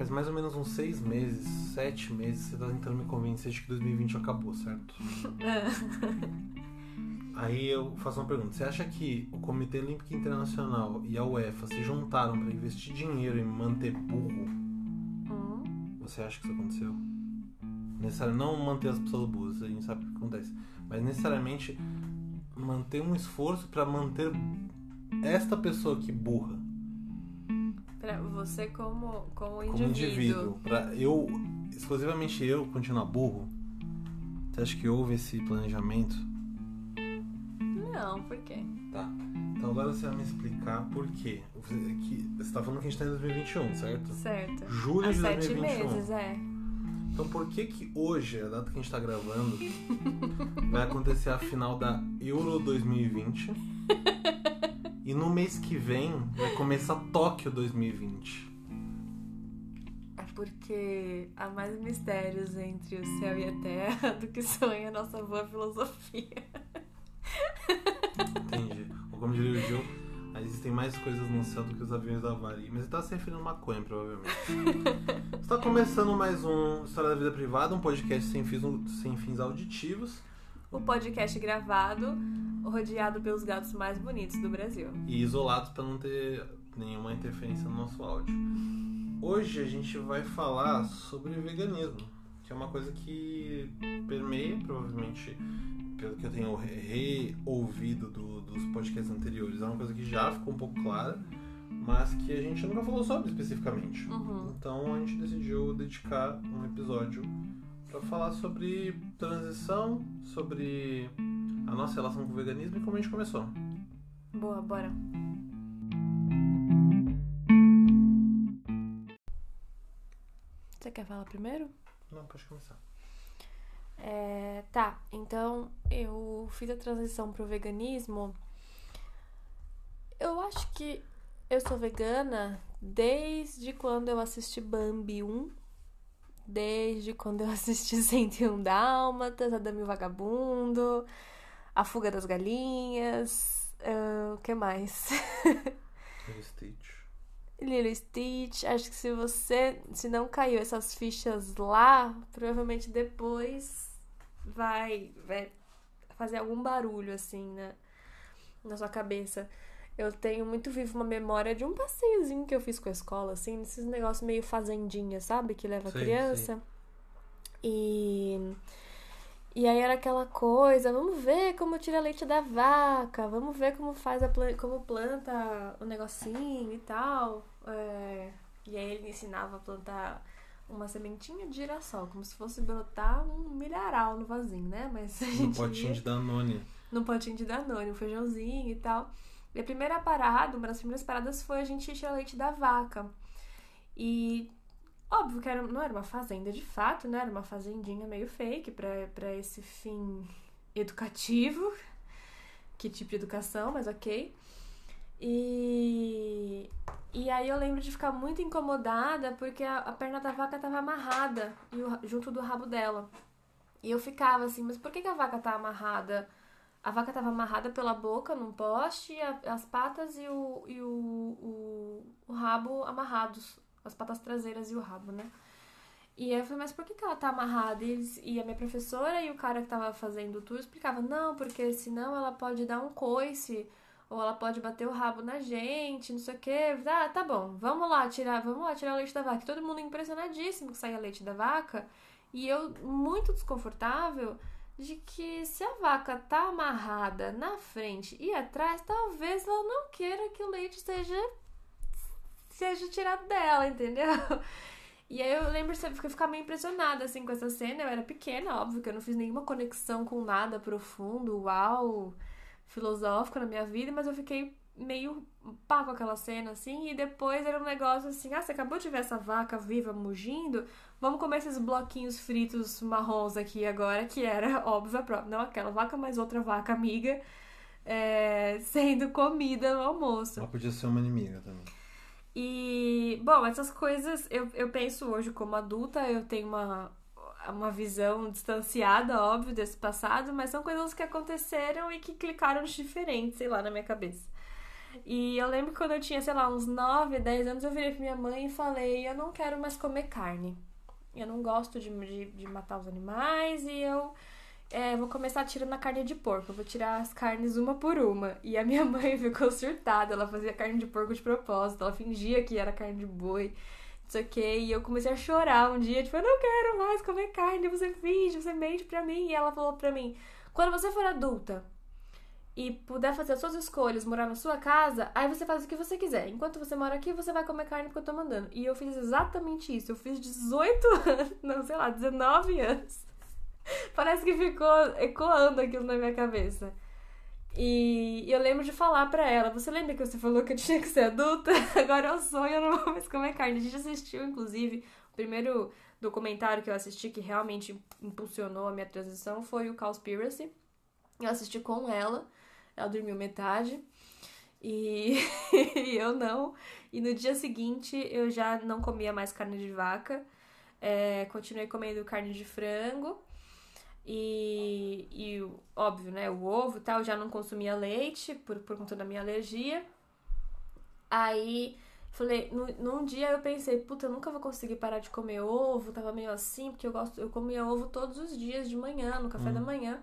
faz mais ou menos uns seis meses, sete meses, você tá tentando me convencer de que 2020 acabou, certo? Aí eu faço uma pergunta. Você acha que o Comitê Olímpico Internacional e a UEFA se juntaram para investir dinheiro em manter burro? Hum, Você acha que isso aconteceu? Necessário não manter as pessoas burras, a gente sabe o que acontece. Mas necessariamente manter um esforço para manter esta pessoa aqui burra você como, como indivíduo. como indivíduo. Pra eu, exclusivamente eu, continuar burro? Você acha que houve esse planejamento? Não, por quê? Tá. Então agora você vai me explicar por quê. Você, que, você tá falando que a gente tá em 2021, certo? Certo. Julho Há de sete 2021. meses, é. Então por que que hoje, a data que a gente tá gravando, vai acontecer a final da Euro 2020 e no mês que vem vai começar Tóquio 2020? É porque há mais mistérios entre o céu e a terra do que sonha a nossa boa filosofia. Entendi. Ou como diria o Gil, existem mais coisas no céu do que os aviões da Vari. Mas ele tá se referindo a maconha, provavelmente. Está começando mais um História da Vida Privada, um podcast sem fins, sem fins auditivos. O podcast gravado, rodeado pelos gatos mais bonitos do Brasil. e isolados para não ter nenhuma interferência no nosso áudio. Hoje a gente vai falar sobre veganismo, que é uma coisa que permeia, provavelmente, pelo que eu tenho re- reouvido do- dos podcasts anteriores, é uma coisa que já ficou um pouco clara, mas que a gente nunca falou sobre especificamente. Uhum. Então a gente decidiu dedicar um episódio para falar sobre transição, sobre a nossa relação com o veganismo e como a gente começou. Boa, bora. Você quer falar primeiro? Não, pode começar. É, tá, então eu fiz a transição pro veganismo. Eu acho que eu sou vegana desde quando eu assisti Bambi 1, desde quando eu assisti 101 Dálmatas, Adame o Vagabundo, A Fuga das Galinhas, ah, o que mais? Lilo Stitch. Lilo Stitch. Acho que se você. Se não caiu essas fichas lá, provavelmente depois vai, vai fazer algum barulho assim na, na sua cabeça. Eu tenho muito vivo uma memória de um passeiozinho que eu fiz com a escola, assim, nesses negócios meio fazendinha, sabe? Que leva Sei, criança. E. E aí era aquela coisa, vamos ver como tira leite da vaca, vamos ver como faz a plan- como planta o negocinho e tal. É, E aí ele me ensinava a plantar uma sementinha de girassol, como se fosse brotar um milharal no vasinho, né? Mas a gente potinho ia de Danone. num potinho de Danone, um feijãozinho e tal. E a primeira parada, uma das primeiras paradas foi a gente tirar leite da vaca. E óbvio que era, não era uma fazenda de fato, né? Era uma fazendinha meio fake pra esse fim educativo. Que tipo de educação, mas ok. E, e aí eu lembro de ficar muito incomodada porque a, a perna da vaca tava amarrada e o- junto do rabo dela. E eu ficava assim, mas por que, que a vaca tá amarrada? A vaca tava amarrada pela boca num poste, a- as patas e, o, e o, o, o rabo amarrados. As patas traseiras e o rabo, né? E eu falei, mas por que, que ela tá amarrada? E, e a minha professora e o cara que tava fazendo o tour explicavam, não, porque senão ela pode dar um coice, ou ela pode bater o rabo na gente, não sei o quê. Ah, tá bom, vamos lá tirar, vamos lá tirar o leite da vaca. E todo mundo impressionadíssimo que saía leite da vaca. E eu muito desconfortável de que se a vaca tá amarrada na frente e atrás, talvez ela não queira que o leite seja seja tirado dela, entendeu? E aí eu lembro eu ficava meio impressionada assim com essa cena. Eu era pequena, óbvio que eu não fiz nenhuma conexão com nada profundo, uau, filosófico na minha vida, mas eu fiquei meio pá com aquela cena assim. E depois era um negócio assim: ah, você acabou de ver essa vaca viva mugindo? Vamos comer esses bloquinhos fritos marrons aqui agora, que era óbvio a própria, não aquela vaca, mas outra vaca amiga. é, sendo comida no almoço. Ela podia ser uma inimiga também. E, bom, essas coisas eu, eu penso hoje como adulta, eu tenho uma, uma visão distanciada, óbvio, desse passado, mas são coisas que aconteceram e que clicaram diferente, sei lá, na minha cabeça. E eu lembro que quando eu tinha, sei lá, uns 9, 10 anos, eu virei pra minha mãe e falei: Eu não quero mais comer carne. Eu não gosto de, de, de matar os animais e eu é, vou começar tirando a carne de porco. Eu vou tirar as carnes uma por uma. E a minha mãe ficou surtada. Ela fazia carne de porco de propósito. Ela fingia que era carne de boi. Não sei. E eu comecei a chorar um dia. Tipo, eu não quero mais comer carne. Você finge, você mente pra mim. E ela falou pra mim: Quando você for adulta e puder fazer as suas escolhas, morar na sua casa, aí você faz o que você quiser. Enquanto você mora aqui, você vai comer carne porque eu tô mandando. E eu fiz exatamente isso. Eu fiz 18 anos, não sei lá, 19 anos. Parece que ficou ecoando aquilo na minha cabeça. E eu lembro de falar pra ela: Você lembra que você falou que eu tinha que ser adulta? Agora eu sou e eu não vou mais comer carne. A gente assistiu, inclusive, o primeiro documentário que eu assisti que realmente impulsionou a minha transição foi o Cowspiracy. Eu assisti com ela, ela dormiu metade e eu não. E no dia seguinte eu já não comia mais carne de vaca, é, continuei comendo carne de frango. E, e óbvio, né? O ovo e tal, já não consumia leite por, por conta da minha alergia. Aí falei, no, num dia eu pensei, puta, eu nunca vou conseguir parar de comer ovo, tava meio assim, porque eu gosto, eu comia ovo todos os dias de manhã, no café hum. da manhã.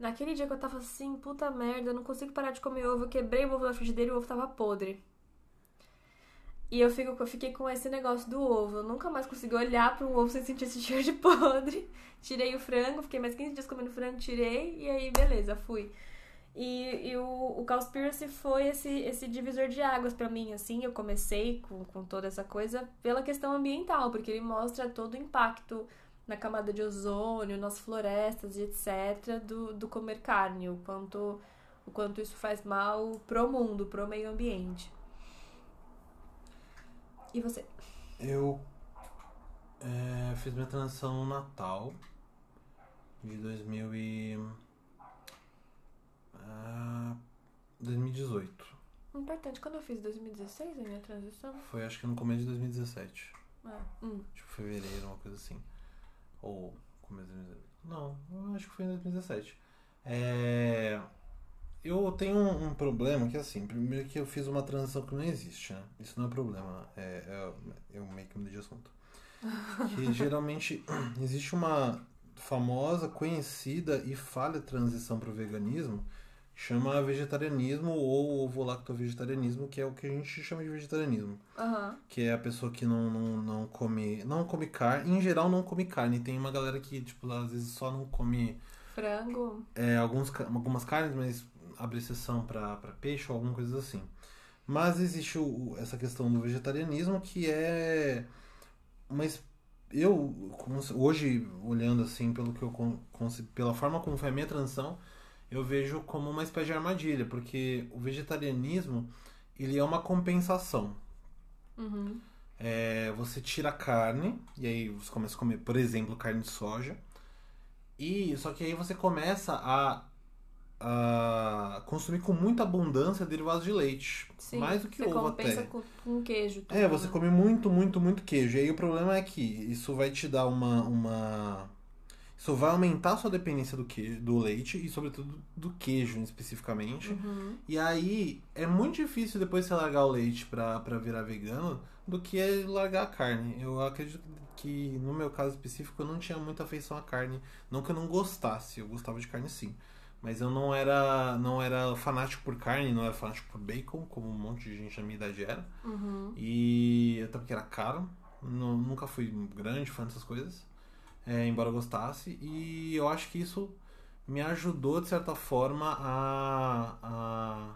Naquele dia que eu tava assim, puta merda, eu não consigo parar de comer ovo, eu quebrei o ovo na frigideira e o ovo tava podre. E eu, fico, eu fiquei com esse negócio do ovo. Eu nunca mais consegui olhar para um ovo sem sentir esse cheiro de podre. Tirei o frango, fiquei mais 15 dias comendo frango, tirei, e aí beleza, fui. E, e o, o Cowspiracy foi esse, esse divisor de águas para mim, assim. Eu comecei com, com toda essa coisa pela questão ambiental, porque ele mostra todo o impacto na camada de ozônio, nas florestas e etc. do, do comer carne, o quanto, o quanto isso faz mal pro mundo, pro meio ambiente. E você? Eu é, fiz minha transição no Natal de 2000 e, uh, 2018. Importante, quando eu fiz 2016 a minha transição? Foi acho que no começo de 2017. Ah, hum. Tipo, fevereiro, uma coisa assim. Ou começo de 2017. Não, eu acho que foi em 2017. É eu tenho um, um, problema que, assim, primeiro que eu fiz uma transição que não existe, né? Isso não é problema, é, é eu meio que mudei de assunto. Que geralmente existe uma famosa, conhecida e falha transição para o veganismo, chama vegetarianismo ou ovo-lacto-vegetarianismo, que é o que a gente chama de vegetarianismo. Uhum. Que é a pessoa que não, não, não come não come carne, em geral não come carne. Tem uma galera que, tipo, às vezes só não come... Frango. É, alguns, algumas carnes, mas abre exceção para peixe ou alguma coisa assim. Mas existe o, essa questão do vegetarianismo que é. Mas eu, hoje, olhando assim, pelo que eu pela forma como foi a minha transição, eu vejo como uma espécie de armadilha, porque o vegetarianismo ele é uma compensação. Uhum. É, você tira a carne, e aí você começa a comer, por exemplo, carne de soja. E só que aí você começa a a consumir com muita abundância derivados de leite. Sim, mais do que ovo até. Com, com queijo. É, você come muito, muito, muito queijo. E aí o problema é que isso vai te dar uma. uma... Isso vai aumentar a sua dependência do, queijo, do leite e, sobretudo, do queijo especificamente. Uhum. E aí é muito difícil depois você largar o leite pra, pra virar vegano do que é largar a carne. Eu acredito que, no meu caso específico, eu não tinha muita afeição à carne. Não que eu não gostasse, eu gostava de carne sim. Mas eu não era não era fanático por carne, não era fanático por bacon, como um monte de gente na minha idade era. Uhum. E até porque era caro. Não, nunca fui grande fã dessas coisas. É, embora eu gostasse. E eu acho que isso me ajudou, de certa forma, a, a,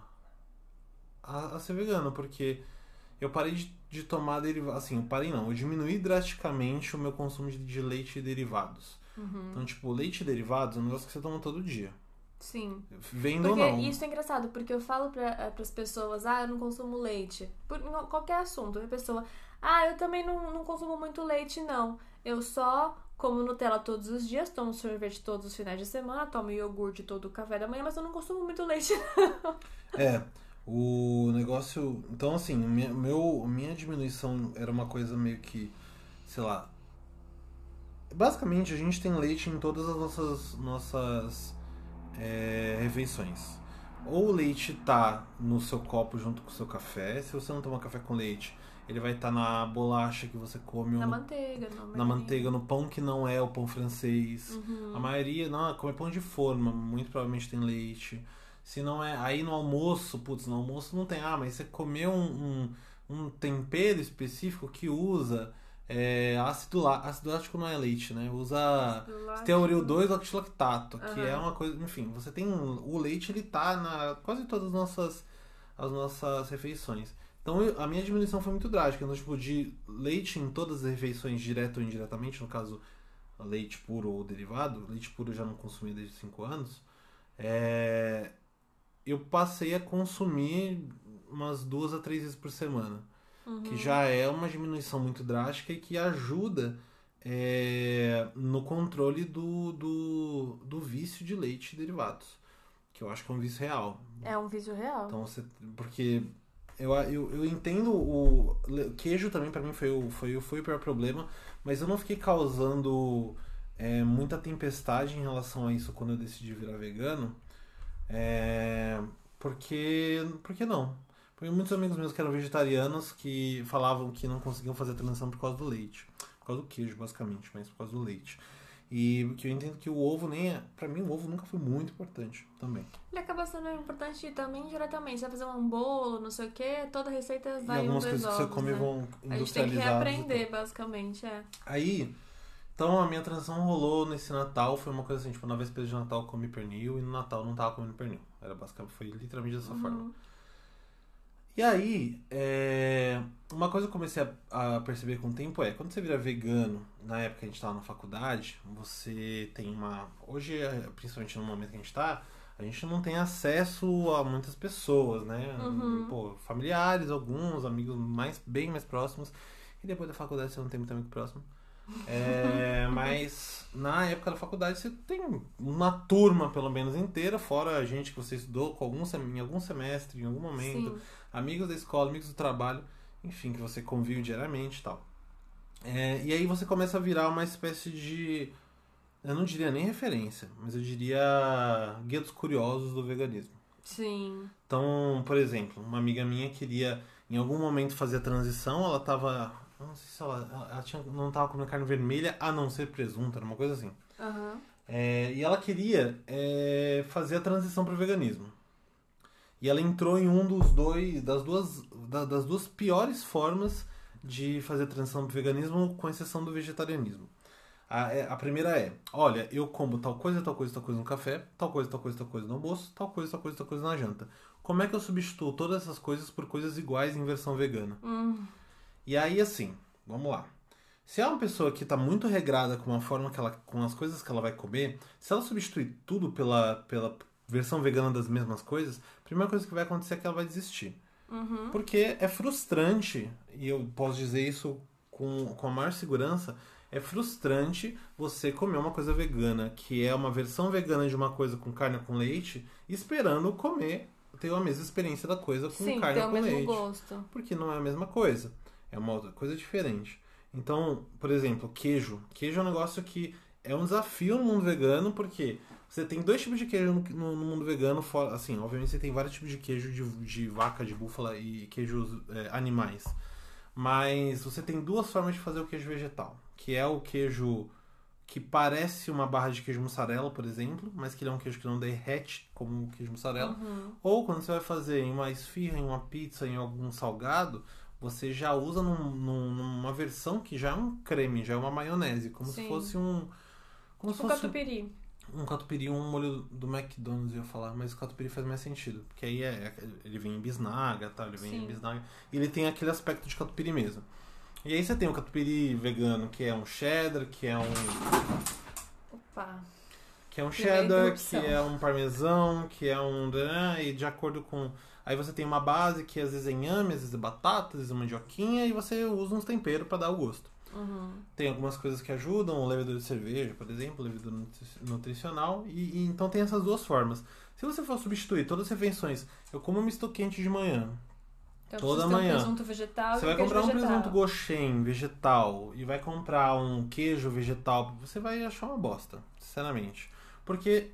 a, a ser vegano. Porque eu parei de, de tomar derivados. Assim, eu parei não. Eu diminuí drasticamente o meu consumo de, de leite e derivados. Uhum. Então, tipo, leite e derivados é um negócio que você toma todo dia. Sim. Vendo porque ou não. Isso é engraçado, porque eu falo para eh, as pessoas, ah, eu não consumo leite. Por qualquer assunto. A pessoa, ah, eu também não, não consumo muito leite, não. Eu só como Nutella todos os dias, tomo sorvete todos os finais de semana, tomo iogurte todo o café da manhã, mas eu não consumo muito leite. É. O negócio. Então, assim, minha, meu, minha diminuição era uma coisa meio que. Sei lá. Basicamente, a gente tem leite em todas as nossas, nossas é, refeições. ou o leite tá no seu copo junto com o seu café. Se você não toma café com leite, ele vai estar tá na bolacha que você come. Na ou manteiga. No, na manteiga, no pão que não é o pão francês. Uhum. A maioria, não, come pão de forma, muito provavelmente tem leite. Se não é. Aí no almoço, putz, no almoço não tem. Ah, mas você comeu um, um, um tempero específico que usa é, ácido, lá, ácido lático não é leite, né? Usa teoril 2 lactilactato, uhum. que é uma coisa, enfim, você tem o leite ele tá na quase todas as nossas as nossas refeições. Então a minha diminuição foi muito drástica, então tipo de leite em todas as refeições direto ou indiretamente, no caso leite puro ou derivado, leite puro eu já não consumi desde 5 anos. É, eu passei a consumir umas duas a três vezes por semana uhum. que já é uma diminuição muito drástica e que ajuda é, no controle do, do, do vício de leite e derivados. Que eu acho que é um vício real. É um vício real. Então você. Porque eu, eu, eu entendo o. Queijo também para mim foi o, foi, foi o pior problema, mas eu não fiquei causando é, muita tempestade em relação a isso quando eu decidi virar vegano. É, porque. Por que não? Porque muitos amigos meus que eram vegetarianos que falavam que não conseguiam fazer a transição por causa do leite. Por causa do queijo, basicamente, mas por causa do leite. E que eu entendo que o ovo nem é. Pra mim, o ovo nunca foi muito importante também. Ele acaba sendo importante também diretamente. Você vai fazer um bolo, não sei o quê, toda receita vai e algumas um coisas ovos, que você come né? vão A gente tem que reaprender, basicamente, é. Aí, então a minha transição rolou nesse Natal. Foi uma coisa assim, tipo, na véspera de Natal eu comi pernil e no Natal não tava comendo pernil. Era basicamente, foi literalmente dessa Uhum. forma. E aí, é... uma coisa que eu comecei a, a, perceber com o tempo é, quando você vira vegano, na época que a gente estava na faculdade, você tem uma. Hoje, principalmente no momento que a gente está, a gente não tem acesso a muitas pessoas, né? Uhum. Pô, familiares, alguns, amigos mais, bem mais próximos. E depois da faculdade você não tem muito amigo próximo. É, mas na época da faculdade você tem uma turma, pelo menos, inteira, fora a gente que você estudou com algum, em algum semestre, em algum momento. Sim. Amigos da escola, amigos do trabalho, enfim, que você convive diariamente e tal. É, e aí você começa a virar uma espécie de. Eu não diria nem referência, mas eu diria guia dos curiosos do veganismo. Sim. Então, por exemplo, uma amiga minha queria em algum momento fazer a transição, ela tava. Não sei se ela, ela tinha, não tava comendo carne vermelha a não ser presunto, era uma coisa assim. Uhum. É, e ela queria é, fazer a transição para o veganismo. E ela entrou em um dos dois, das duas, das duas piores formas de fazer a transição para o veganismo, com exceção do vegetarianismo. A, é, a primeira é, olha, eu como tal coisa, tal coisa, tal coisa no café, tal coisa, tal coisa, tal coisa no almoço, tal coisa, tal coisa, tal coisa na janta. Como é que eu substituo todas essas coisas por coisas iguais em versão vegana? Hum. E aí, assim, vamos lá. Se é uma pessoa que está muito regrada com a forma que ela, com as coisas que ela vai comer, se ela substituir tudo pela, pela versão vegana das mesmas coisas, a primeira coisa que vai acontecer é que ela vai desistir. Uhum. Porque é frustrante, e eu posso dizer isso com, com a maior segurança, é frustrante você comer uma coisa vegana, que é uma versão vegana de uma coisa com carne ou com leite, esperando comer, ter a mesma experiência da coisa com Sim, carne ou o com mesmo leite. gosto. Porque não é a mesma coisa. É uma outra coisa diferente. Então, por exemplo, queijo. Queijo é um negócio que é um desafio no mundo vegano, porque você tem dois tipos de queijo no, no, no mundo vegano. Fora, assim, obviamente você tem vários tipos de queijo de, de vaca, de búfala e queijos é, animais. Mas você tem duas formas de fazer o queijo vegetal. Que é o queijo que parece uma barra de queijo mussarela, por exemplo, mas que ele é um queijo que não derrete como o queijo mussarela. Uhum. Ou quando você vai fazer em uma esfirra, em uma pizza, em algum salgado, você já usa num, num, numa versão que já é um creme, já é uma maionese, como Sim. se fosse um. Como Tipo se fosse catupiry. um catupiry, um molho do McDonald's, eu ia falar, mas o catupiry faz mais sentido. Porque aí é, ele vem em bisnaga, tá? Ele vem Sim. em bisnaga. E ele tem aquele aspecto de catupiry mesmo. E aí você tem o catupiry vegano, que é um cheddar, que é um. Opa. Que é um cheddar, que é um parmesão, que é um. E de acordo com. Aí você tem uma base que às vezes é inhame, às vezes é batata, às vezes é mandioquinha, e você usa uns temperos para dar o gosto. Uhum. Tem algumas coisas que ajudam, levedura de cerveja, por exemplo, levedura nutri- nutricional, e, e então tem essas duas formas. Se você for substituir todas as refeições, eu como um misto quente de manhã, Então, Toda manhã. Um presunto vegetal você vai comprar um vegetal. presunto goshen vegetal e vai comprar um queijo vegetal, você vai achar uma bosta, sinceramente. Porque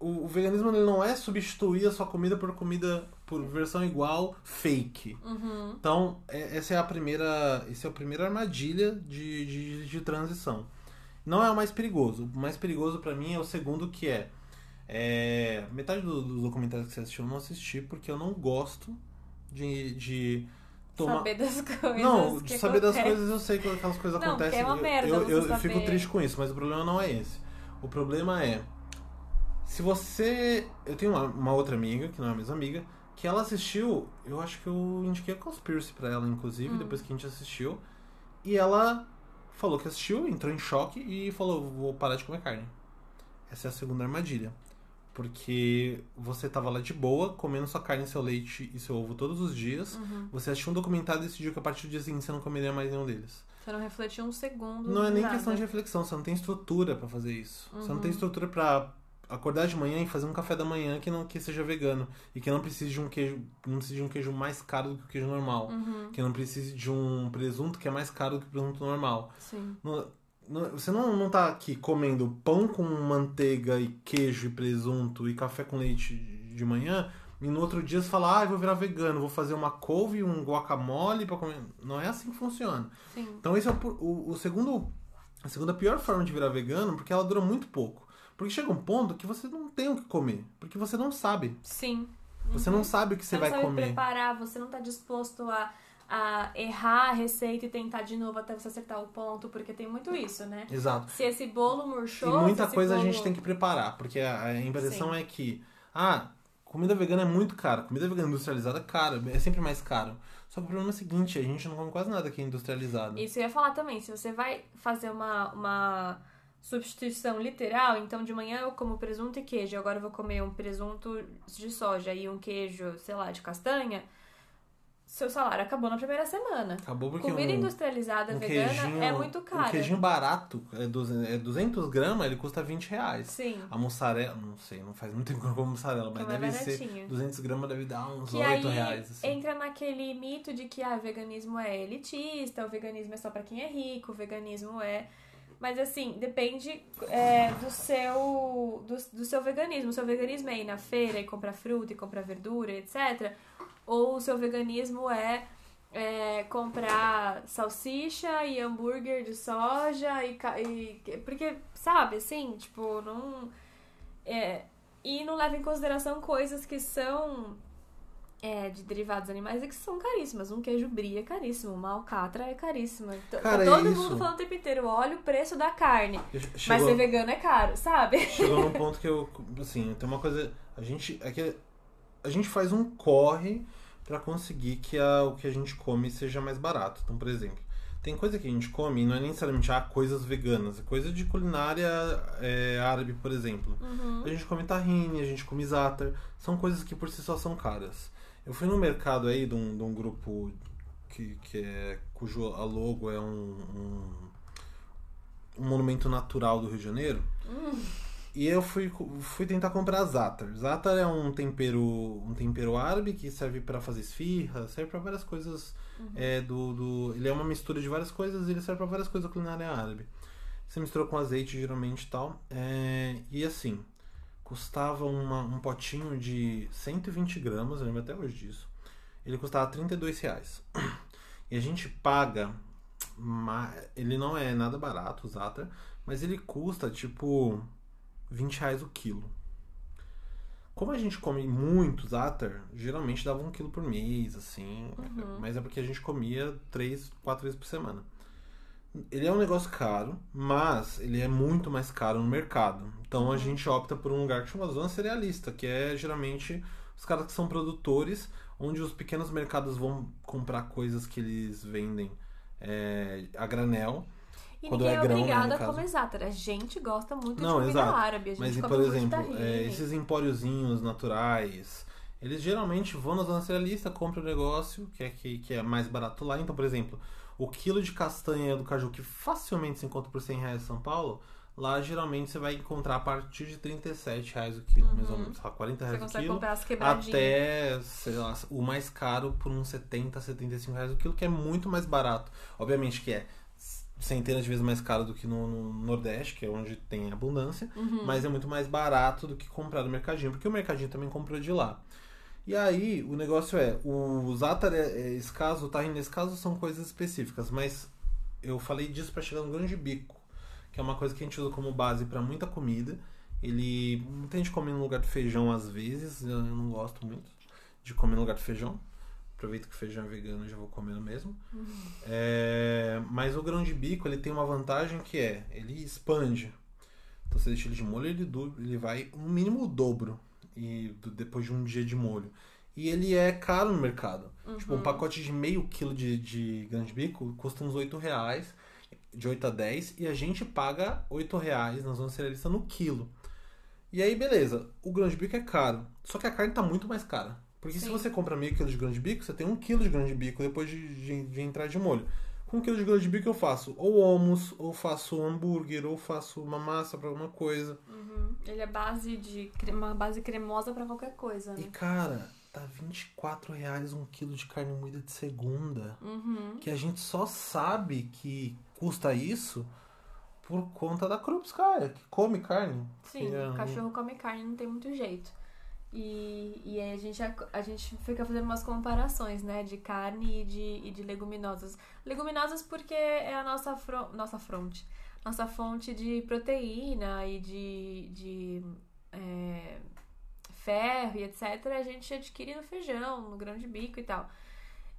o, o veganismo ele não é substituir a sua comida por comida por versão igual fake. Uhum. Então, é- essa é a primeira, essa é a primeira armadilha de, de, de transição. Não é o mais perigoso. O mais perigoso pra mim é o segundo que é, é, metade do- dos documentários que você assistiu eu não assisti porque eu não gosto de, de tomar Saber das coisas. não, de saber das acontecem. coisas eu sei que aquelas coisas Não, acontecem. porque é uma eu- merda eu, eu, saber. fico triste com isso, mas o problema não é esse. O problema é. Se você. Eu tenho uma, uma outra amiga, que não é a mesma amiga, que ela assistiu. Eu acho que eu indiquei a Conspiracy pra ela, inclusive, Hum. depois que a gente assistiu. E ela falou que assistiu, entrou em choque e falou: vou parar de comer carne. Essa é a segunda armadilha. Porque você tava lá de boa, comendo sua carne, seu leite e seu ovo todos os dias. Uhum. Você assistiu um documentário e decidiu que a partir do dia seguinte você não comeria mais nenhum deles. Você não refletiu um segundo. Não é nem nada. questão de reflexão, você não tem estrutura pra fazer isso. Você não Uhum. tem estrutura pra acordar de manhã e fazer um café da manhã que não que seja vegano e que não precise de um queijo, não precise de um queijo mais caro do que o queijo normal, Uhum. que não precise de um presunto que é mais caro do que o presunto normal. Sim. Não- não- você não, não tá aqui comendo pão com manteiga e queijo e presunto e café com leite de manhã e no outro dia você fala, ah, eu vou virar vegano, vou fazer uma couve e um guacamole pra comer. Não é assim que funciona. Sim. Então esse é o, o, o segundo, a segunda pior forma de virar vegano, porque ela dura muito pouco. Porque chega um ponto que você não tem o que comer, porque você não sabe. Sim. Você não sabe o que você, não vai sabe comer. preparar, você não tá disposto a, a errar a receita e tentar de novo até você acertar o ponto, porque tem muito isso, né? Exato. Se esse bolo E murchou. muita se esse coisa a bolo- gente tem que preparar, porque a, a impressão Sim. é que, ah, comida vegana é muito cara, comida vegana industrializada é cara, é sempre mais caro. Só que o problema é o seguinte, a gente não come quase nada que é industrializado. Isso eu ia falar também, se você vai fazer uma, uma substituição literal, então de manhã eu como presunto e queijo, agora eu vou comer um presunto de soja e um queijo, sei lá, de castanha, seu salário acabou na primeira semana. Acabou porque Comida um, industrializada um vegana queijinho, é muito um cara. queijinho barato, é 200, é 200 gramas, ele custa 20 reais. Sim. A mussarela, não sei, não faz muito tempo que eu como mussarela, mas é deve ser baratinho. 200 gramas deve dar uns Que 8 aí reais. Assim. entra naquele mito de que ah, o veganismo é elitista, o veganismo é só pra quem é rico, o veganismo é. Mas assim, depende é, do seu do, do seu veganismo. O seu veganismo é ir na feira e comprar fruta e comprar verdura, etc. Ou o seu veganismo é, é, comprar salsicha e hambúrguer de soja e, e. Porque, sabe, assim, tipo, não. É, e não leva em consideração coisas que são é, de derivados animais e que são caríssimas. Um queijo brie é caríssimo, uma alcatra é caríssima. T- Cara, tá todo é mundo falando o tempo inteiro, olha o preço da carne. Mas Chegou, ser vegano é caro, sabe? chegou num ponto que eu, assim, tem uma coisa, a gente, é que a gente faz um corre pra conseguir que a, o que a gente come seja mais barato. Então, por exemplo, tem coisa que a gente come e não é necessariamente ah, coisas veganas, é coisa de culinária é, árabe, por exemplo. Uhum. A gente come tahine, a gente come za'atar. São coisas que por si só são caras. Eu fui no mercado aí de um, de um grupo que, que é, cujo a logo é um, um, um monumento natural do Rio de Janeiro. Hum. E eu fui, fui tentar comprar za'atar. Za'atar é um tempero, um tempero árabe que serve pra fazer esfirra, serve pra várias coisas é, do, do... Ele é uma mistura de várias coisas e ele serve pra várias coisas da culinária árabe. Você mistura com azeite geralmente e tal. É, e assim, custava uma- um potinho de 120 gramas, eu lembro até hoje disso. Ele custava 32 reais. E a gente paga. Ele não é nada barato, o Za'atar, mas ele custa tipo 20 reais o quilo. Como a gente come muito Za'atar, geralmente dava um quilo por mês, assim. Uhum. Mas é porque a gente comia três, quatro vezes por semana. Ele é um negócio caro, mas ele é muito mais caro no mercado. Então a Uhum. gente opta por um lugar que chama Zona Cerealista, que é geralmente os caras que são produtores, onde os pequenos mercados vão comprar coisas que eles vendem é, a granel. E Quando ninguém é é, grão, né, obrigado no a comer za'atar. A gente gosta muito Não, de comida exato. árabe. A gente Mas, come por muito exemplo, é, esses empóriozinhos naturais, eles geralmente vão na zona cerealista, compram o negócio, que é, que, que é mais barato lá. Então, por exemplo, o quilo de castanha do caju, que facilmente se encontra por 100 reais em São Paulo, lá geralmente você vai encontrar a partir de 37 reais o quilo, mais ou menos. sei lá, 40 Uhum. Você reais o consegue quilo. comprar as quebradinhas. Até, sei lá, o mais caro por uns 70, 75 reais o quilo, que é muito mais barato. Obviamente que é centenas de vezes mais caro do que no, no Nordeste, que é onde tem abundância, Uhum. mas é muito mais barato do que comprar no mercadinho, porque o mercadinho também comprou de lá. E aí, o negócio é, o zátar é, é escaso, o nesse caso são coisas específicas, mas eu falei disso para chegar no grande bico, que é uma coisa que a gente usa como base para muita comida. Ele muita gente come no lugar do feijão às vezes, eu não gosto muito de comer no lugar do feijão. Aproveito que o feijão é vegano e já vou comendo mesmo. É, mas o grão de bico ele tem uma vantagem que é ele expande. Então você deixa ele de molho, ele, du- ele vai no mínimo o dobro e do- depois de um dia de molho. E ele é caro no mercado. Tipo, um pacote de meio quilo de, de grão de bico custa uns 8 reais, de 8 a 10, e a gente paga 8 reais na zona cerealista no quilo. E aí, beleza, o grão de bico é caro, só que a carne tá muito mais cara. Porque se Sim. você compra meio quilo de grão de bico, você tem um quilo de grão de bico depois de, de, de entrar de molho. Com um quilo de grão de bico eu faço ou hummus, ou faço um hambúrguer, ou faço uma massa pra alguma coisa. Uhum. Ele é base de uma base cremosa pra qualquer coisa, E né? cara, tá 24 reais um quilo de carne moída de segunda. Uhum. que a gente só sabe que custa isso por conta da Krupskaya, que come carne. Sim, Que é- o cachorro come carne, não tem muito jeito. E, e aí a gente, a gente fica fazendo umas comparações, né? De carne e de, e de leguminosas. Leguminosas porque é a nossa, nossa fronte. Nossa fonte de proteína e de, de é, ferro e etc. A gente adquire no feijão, no grão de bico e tal.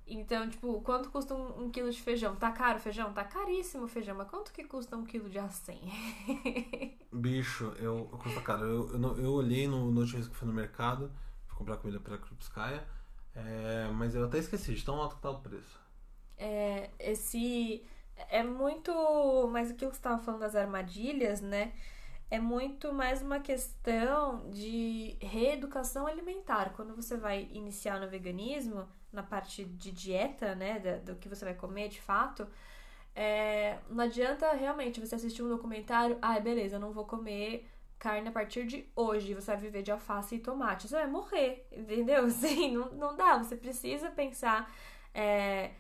Então, tipo, quanto custa um, um quilo de feijão? Tá caro o feijão? Tá caríssimo o feijão, mas quanto que custa um quilo de acém? Bicho, eu, custa caro. Eu, eu, eu olhei no, no último vez que fui no mercado, fui comprar comida pela Krupskaya, é, mas eu até esqueci de tão alto que tá o preço. É, esse é muito mais aquilo que você estava falando das armadilhas, né? É muito mais uma questão de reeducação alimentar. Quando você vai iniciar no veganismo, na parte de dieta, né, do que você vai comer de fato, é, não adianta realmente você assistir um documentário, ah, beleza, eu não vou comer carne a partir de hoje, você vai viver de alface e tomate. Você vai morrer, entendeu? Assim, não, não dá. Você precisa pensar é,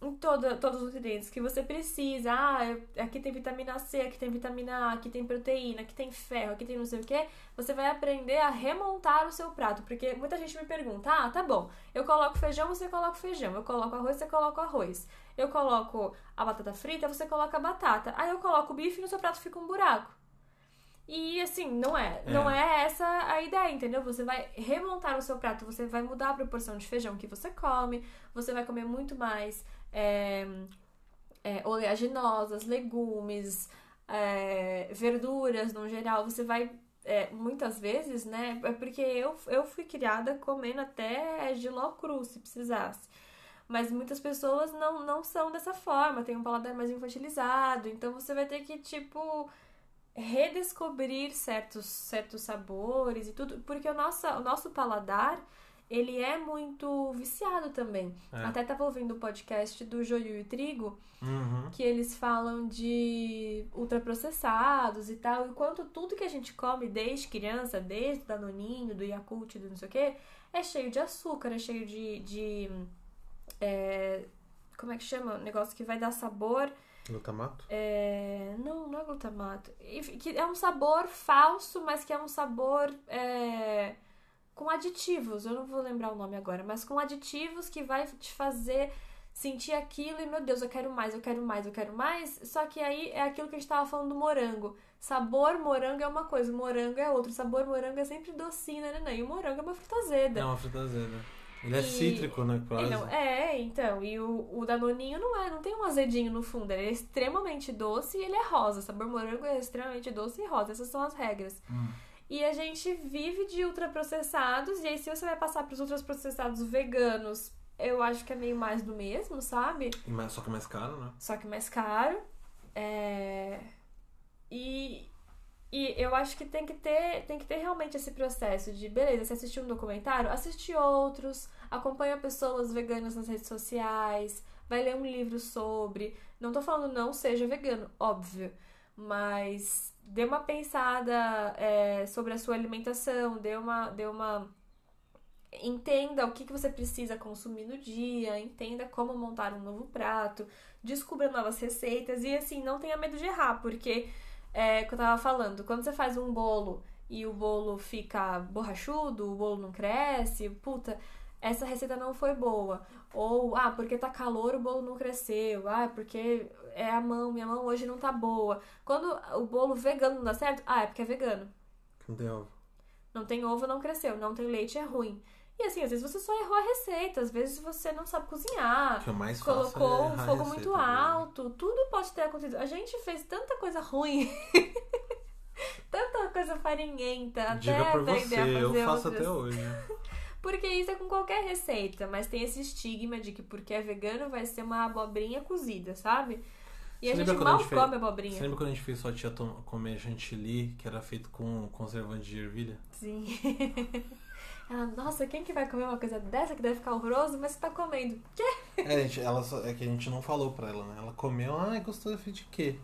em toda, todos os nutrientes que você precisa. Ah, aqui tem vitamina C, aqui tem vitamina A, aqui tem proteína, aqui tem ferro, aqui tem não sei o que. Você vai aprender a remontar o seu prato. Porque muita gente me pergunta: ah, tá bom, eu coloco feijão, você coloca feijão. Eu coloco arroz, você coloca arroz. Eu coloco a batata frita, você coloca a batata. Aí eu coloco o bife e no seu prato fica um buraco. E assim, não é, É. não é essa a ideia, entendeu? Você vai remontar o seu prato, você vai mudar a proporção de feijão que você come, você vai comer muito mais é, é, oleaginosas, legumes, é, verduras no geral. Você vai, é, muitas vezes, né? É porque eu, eu fui criada comendo até giló cru, se precisasse. Mas muitas pessoas não, não são dessa forma, tem um paladar mais infantilizado. Então você vai ter que, tipo, redescobrir certos, certos sabores e tudo. Porque o nosso, o nosso paladar, ele é muito viciado também. É. Até tava ouvindo o podcast do Joio e Trigo, Uhum. que eles falam de ultraprocessados e tal, e quanto tudo que a gente come desde criança, desde o Danoninho, do Yakult, do não sei o que, é cheio de açúcar, é cheio de. de é, como é que chama? Um negócio que vai dar sabor. Glutamato? É, não, não é glutamato. Que é um sabor falso, mas que é um sabor é, com aditivos. Eu não vou lembrar o nome agora, mas com aditivos que vai te fazer sentir aquilo e, meu Deus, eu quero mais, eu quero mais, eu quero mais. Só que aí é aquilo que a gente tava falando do morango. Sabor morango é uma coisa, morango é outra. Sabor morango é sempre docinho, né, né, né? E o morango é uma fruta azeda. É uma fruta azeda. Ele é E- cítrico, né? Quase. Não- é, então, e o, o Danoninho não é, não tem um azedinho no fundo, ele é extremamente doce e ele é rosa. Sabor morango é extremamente doce e rosa, essas são as regras. Hum. E a gente vive de ultraprocessados, e aí se você vai passar pros ultraprocessados veganos, eu acho que é meio mais do mesmo, sabe? Mais- Só que é mais caro, né? Só que mais caro. É... E, e eu acho que tem que ter tem que ter realmente esse processo de, beleza, você assistiu um documentário, assiste outros, acompanha pessoas veganas nas redes sociais, vai ler um livro sobre. Não tô falando não seja vegano, óbvio, mas dê uma pensada é, sobre a sua alimentação, dê uma, dê uma entenda o que, que você precisa consumir no dia, entenda como montar um novo prato, descubra novas receitas e assim, não tenha medo de errar, porque é que eu tava falando, quando você faz um bolo e o bolo fica borrachudo, o bolo não cresce, puta, essa receita não foi boa. Ou, ah, porque tá calor o bolo não cresceu. Ah, porque é a mão, minha mão hoje não tá boa. Quando o bolo vegano não dá certo, ah, é porque é vegano. Não tem ovo. Não tem ovo, não cresceu. Não tem leite, é ruim. E assim, às vezes você só errou a receita, às vezes você não sabe cozinhar. Que eu mais Colocou faço é a fogo muito né? alto, tudo pode ter acontecido. A gente fez tanta coisa ruim, tanta coisa farinhenta, Diga até aprender você, a fazer eu faço outras. até hoje. Porque isso é com qualquer receita, mas tem esse estigma de que porque é vegano vai ser uma abobrinha cozida, sabe? E Você a gente quando a mal gente fez- come Você abobrinha. lembra quando a gente fez sua tia comer chantilly, que era feito com conservante de ervilha? Sim. Ela, nossa, quem que vai comer uma coisa dessa que deve ficar horroroso, mas você tá comendo? É, gente, ela só- é que a gente não falou pra ela, né? Ela comeu, ah, gostou de de quê?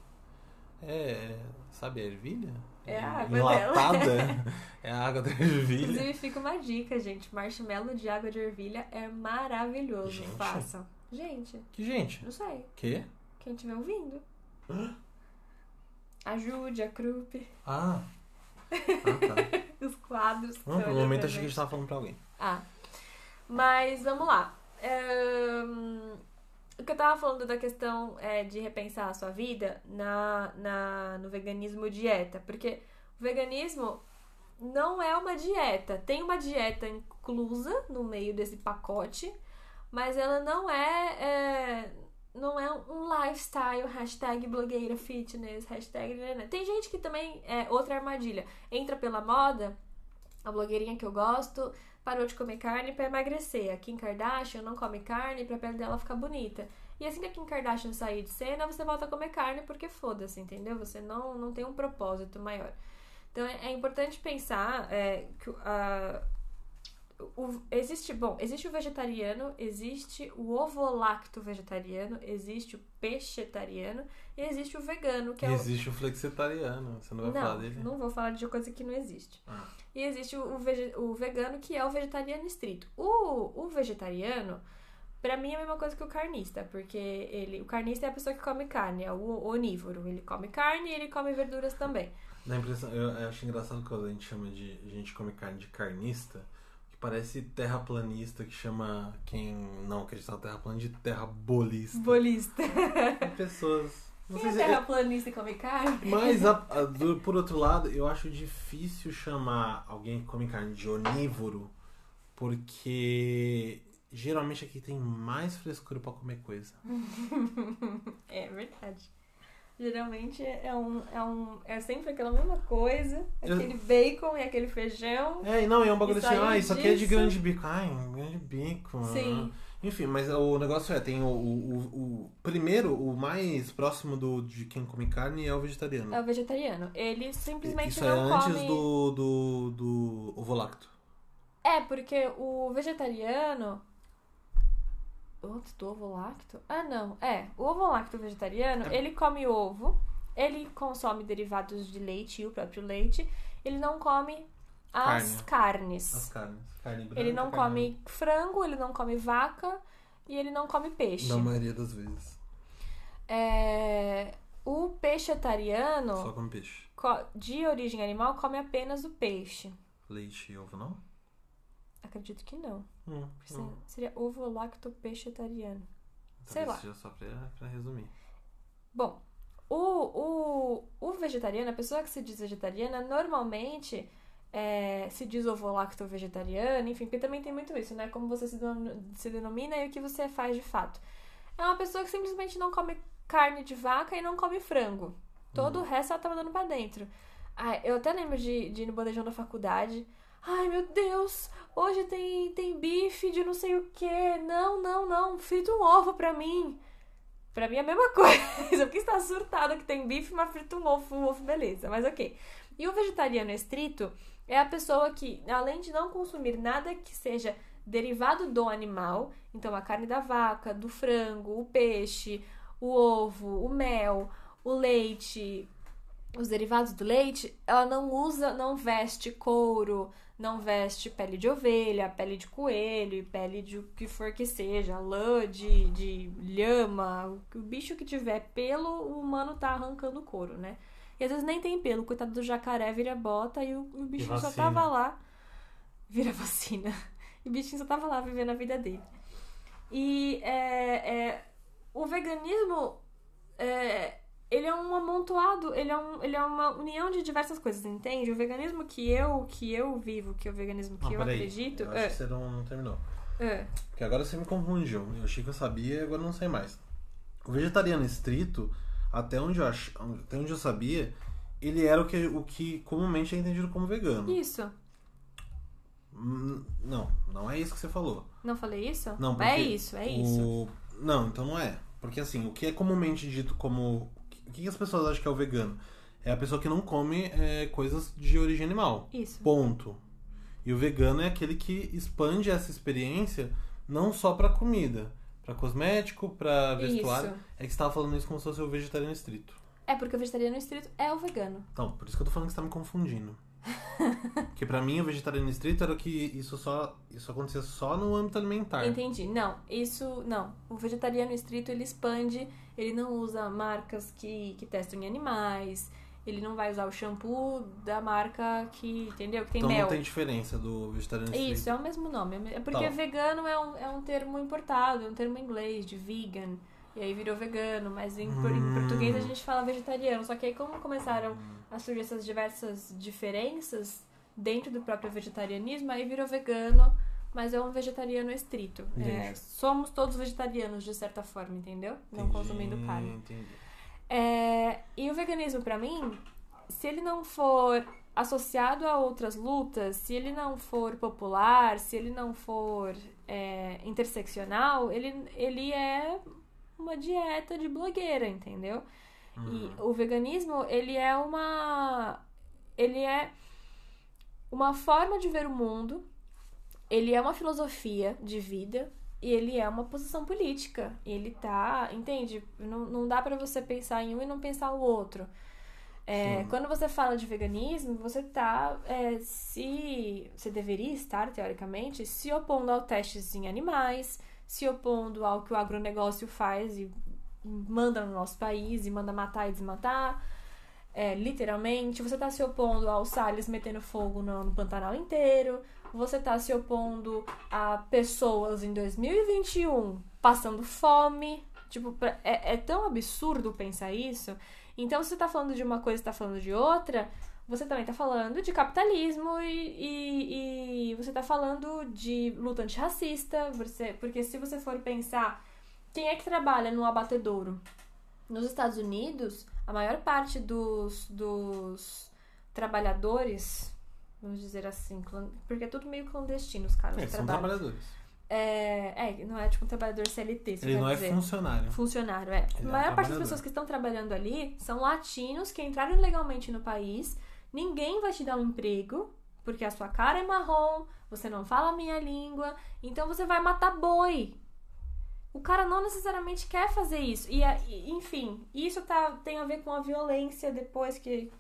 É, sabe a ervilha? É a água Enlatada? é a água da ervilha. Inclusive, fica uma dica, gente. Marshmallow de água de ervilha é maravilhoso. Gente. Façam. Gente, Que gente? não sei. Quê? Quem estiver ouvindo. Ajude a Krupp, Ah. Ah, tá. os quadros. que Não, olha momento achei que a gente. gente tava falando pra alguém. Ah, mas vamos lá. O que eu tava falando da questão é, de repensar a sua vida na, na, no veganismo dieta. Porque o veganismo não é uma dieta. Tem uma dieta inclusa no meio desse pacote, mas ela não é, é, não é um lifestyle, hashtag blogueira fitness, hashtag... né, né. Tem gente que também, é outra armadilha, entra pela moda, a blogueirinha que eu gosto parou de comer carne pra emagrecer. A Kim Kardashian não come carne pra pele dela ficar bonita. E assim que a Kim Kardashian sair de cena, você volta a comer carne porque foda-se, entendeu? Você não, não tem um propósito maior. Então é, é importante pensar é, que a- o- existe, bom, existe o vegetariano, existe o ovolacto vegetariano, existe o peixetariano e existe o vegano, que é o, Existe o flexitariano, você não vai falar dele? não vou falar de coisa que não existe. Ah. E existe o, o o vegano, que é o vegetariano estrito. O, o vegetariano, pra mim, é a mesma coisa que o carnista, porque ele, o carnista é a pessoa que come carne, é o onívoro. Ele come carne e ele come verduras também. Dá a impressão, eu, eu acho engraçado quando a gente chama de. A gente come carne de carnista, parece terraplanista que chama quem não acredita na terraplanista de terrabolista. Bolista. Pessoas. Não Quem é se. terraplanista e come carne? Mas, a- a- do- por outro lado, eu acho difícil chamar alguém que come carne de onívoro, porque geralmente aqui tem mais frescura pra comer coisa. É verdade. Geralmente é um, é um. É sempre aquela mesma coisa. Eu- Aquele bacon e aquele feijão. É, e não, é um bagulho assim, ah, isso aqui é de grande bico. Ai, grande bico. Sim. Enfim, mas o negócio é, tem o, o, o- primeiro, o mais próximo do, de quem come carne é o vegetariano. É o vegetariano. Ele simplesmente Isso é não antes come. do, do, do ovolacto. É, porque o vegetariano. Antes do ovo lacto? Ah, não. É, o ovo lacto vegetariano, É. ele come ovo, ele consome derivados de leite e o próprio leite, ele não come as Carne. carnes. As carnes. Carne branca, ele não carne come frango, ele não come vaca e ele não come peixe. Na maioria das vezes. É, o peixetariano, Só come peixe. de origem animal, come apenas o peixe. Leite e ovo, não? Acredito que não. Hum, hum. Seria ovo lacto peixetariano. Sei lá. só pra, pra resumir. Bom, o, o, o vegetariano, a pessoa que se diz vegetariana, normalmente é, se diz ovo-lacto vegetariano, enfim, porque também tem muito isso, né? Como você se, se denomina e o que você faz de fato. É uma pessoa que simplesmente não come carne de vaca e não come frango. Todo o resto ela tava dando pra dentro. Ai, eu até lembro de, de ir no bandejão da faculdade. Ai, meu Deus, hoje tem, tem bife de não sei o que. Não, não, não, frita um ovo pra mim. Pra mim é a mesma coisa, porque está surtada que tem bife, mas frita um ovo, um ovo, beleza, mas ok. E o vegetariano estrito é a pessoa que, além de não consumir nada que seja derivado do animal, então a carne da vaca, do frango, o peixe, o ovo, o mel, o leite, os derivados do leite, ela não usa, não veste couro, não veste pele de ovelha, pele de coelho, pele de o que for que seja, lã de, de lhama, o bicho que tiver pelo, o humano tá arrancando couro, né? E às vezes nem tem pelo, coitado do jacaré vira bota e o, o bichinho só tava lá. Vira vacina. E o bichinho só tava lá vivendo a vida dele. E é, é, o veganismo, é, ele é um amontoado, ele é, um, ele é uma união de diversas coisas, entende? O veganismo que eu, que eu vivo, que é o veganismo que eu acredito. Eu acho é, que você não, não terminou. é. Porque agora você me confundiu. Eu achei que eu sabia e agora eu não sei mais. O vegetariano estrito, até onde eu, ach... até onde eu sabia, ele era o que, o que comumente é entendido como vegano. Isso. Não, não é isso que você falou. Não falei isso? Não, é isso, é isso. o- Não, então não é. Porque assim, o que é comumente dito como. O que as pessoas acham que é o vegano? É a pessoa que não come é, coisas de origem animal. Isso. Ponto. E o vegano é aquele que expande essa experiência não só pra comida, pra cosmético, pra vestuário. Isso. É que você tava falando isso como se fosse o vegetariano estrito. É porque o vegetariano estrito é o vegano. Então, por isso que eu tô falando que você tá me confundindo. Porque pra mim o vegetariano estrito era que isso só isso acontecia só no âmbito alimentar. Entendi. Não, isso não. O vegetariano estrito ele expande, ele não usa marcas que, que testam em animais, ele não vai usar o shampoo da marca que, entendeu? Que tem então mel. não tem diferença do vegetariano estrito. Isso, é o mesmo nome. É porque Tá. vegano é um, é um termo importado, é um termo em inglês, de vegan. E aí virou vegano, mas em, por- em Hum. português a gente fala vegetariano. Só que aí como começaram a surgir essas diversas diferenças dentro do próprio vegetarianismo, aí virou vegano, mas é um vegetariano estrito. É, somos todos vegetarianos, de certa forma, entendeu? Não Entendi, consumindo carne. É, e o veganismo, pra mim, se ele não for associado a outras lutas, se ele não for popular, se ele não for é, interseccional, ele, ele é uma dieta de blogueira, entendeu? E o veganismo, ele é uma. Ele é uma forma de ver o mundo, ele é uma filosofia de vida e ele é uma posição política. Ele tá. Entende? Não, não dá pra você pensar em um e não pensar o outro. É, quando você fala de veganismo, você tá é, se. Você deveria estar, teoricamente, se opondo a testes em animais, se opondo ao que o agronegócio faz e manda no nosso país e manda matar e desmatar. É, literalmente, você tá se opondo ao Salles metendo fogo no, no Pantanal inteiro, você tá se opondo a pessoas em 2021 passando fome. Tipo, é, é tão absurdo pensar isso. Então, você tá falando de uma coisa e tá falando de outra, você também tá falando de capitalismo e, e, e você tá falando de luta antirracista, você, porque se você for pensar quem é que trabalha no abatedouro? Nos Estados Unidos, a maior parte dos, dos trabalhadores, vamos dizer assim, porque é tudo meio clandestino os caras É, são trabalhadores. É, é, não é tipo um trabalhador CLT, Ele não é dizer. funcionário. Funcionário, é. Ele A é um maior parte das pessoas que estão trabalhando ali são latinos que entraram ilegalmente no país. Ninguém vai te dar um emprego, porque a sua cara é marrom, você não fala a minha língua, então você vai matar boi. O cara não necessariamente quer fazer isso. E, enfim, isso tá, tem a ver com a violência depois que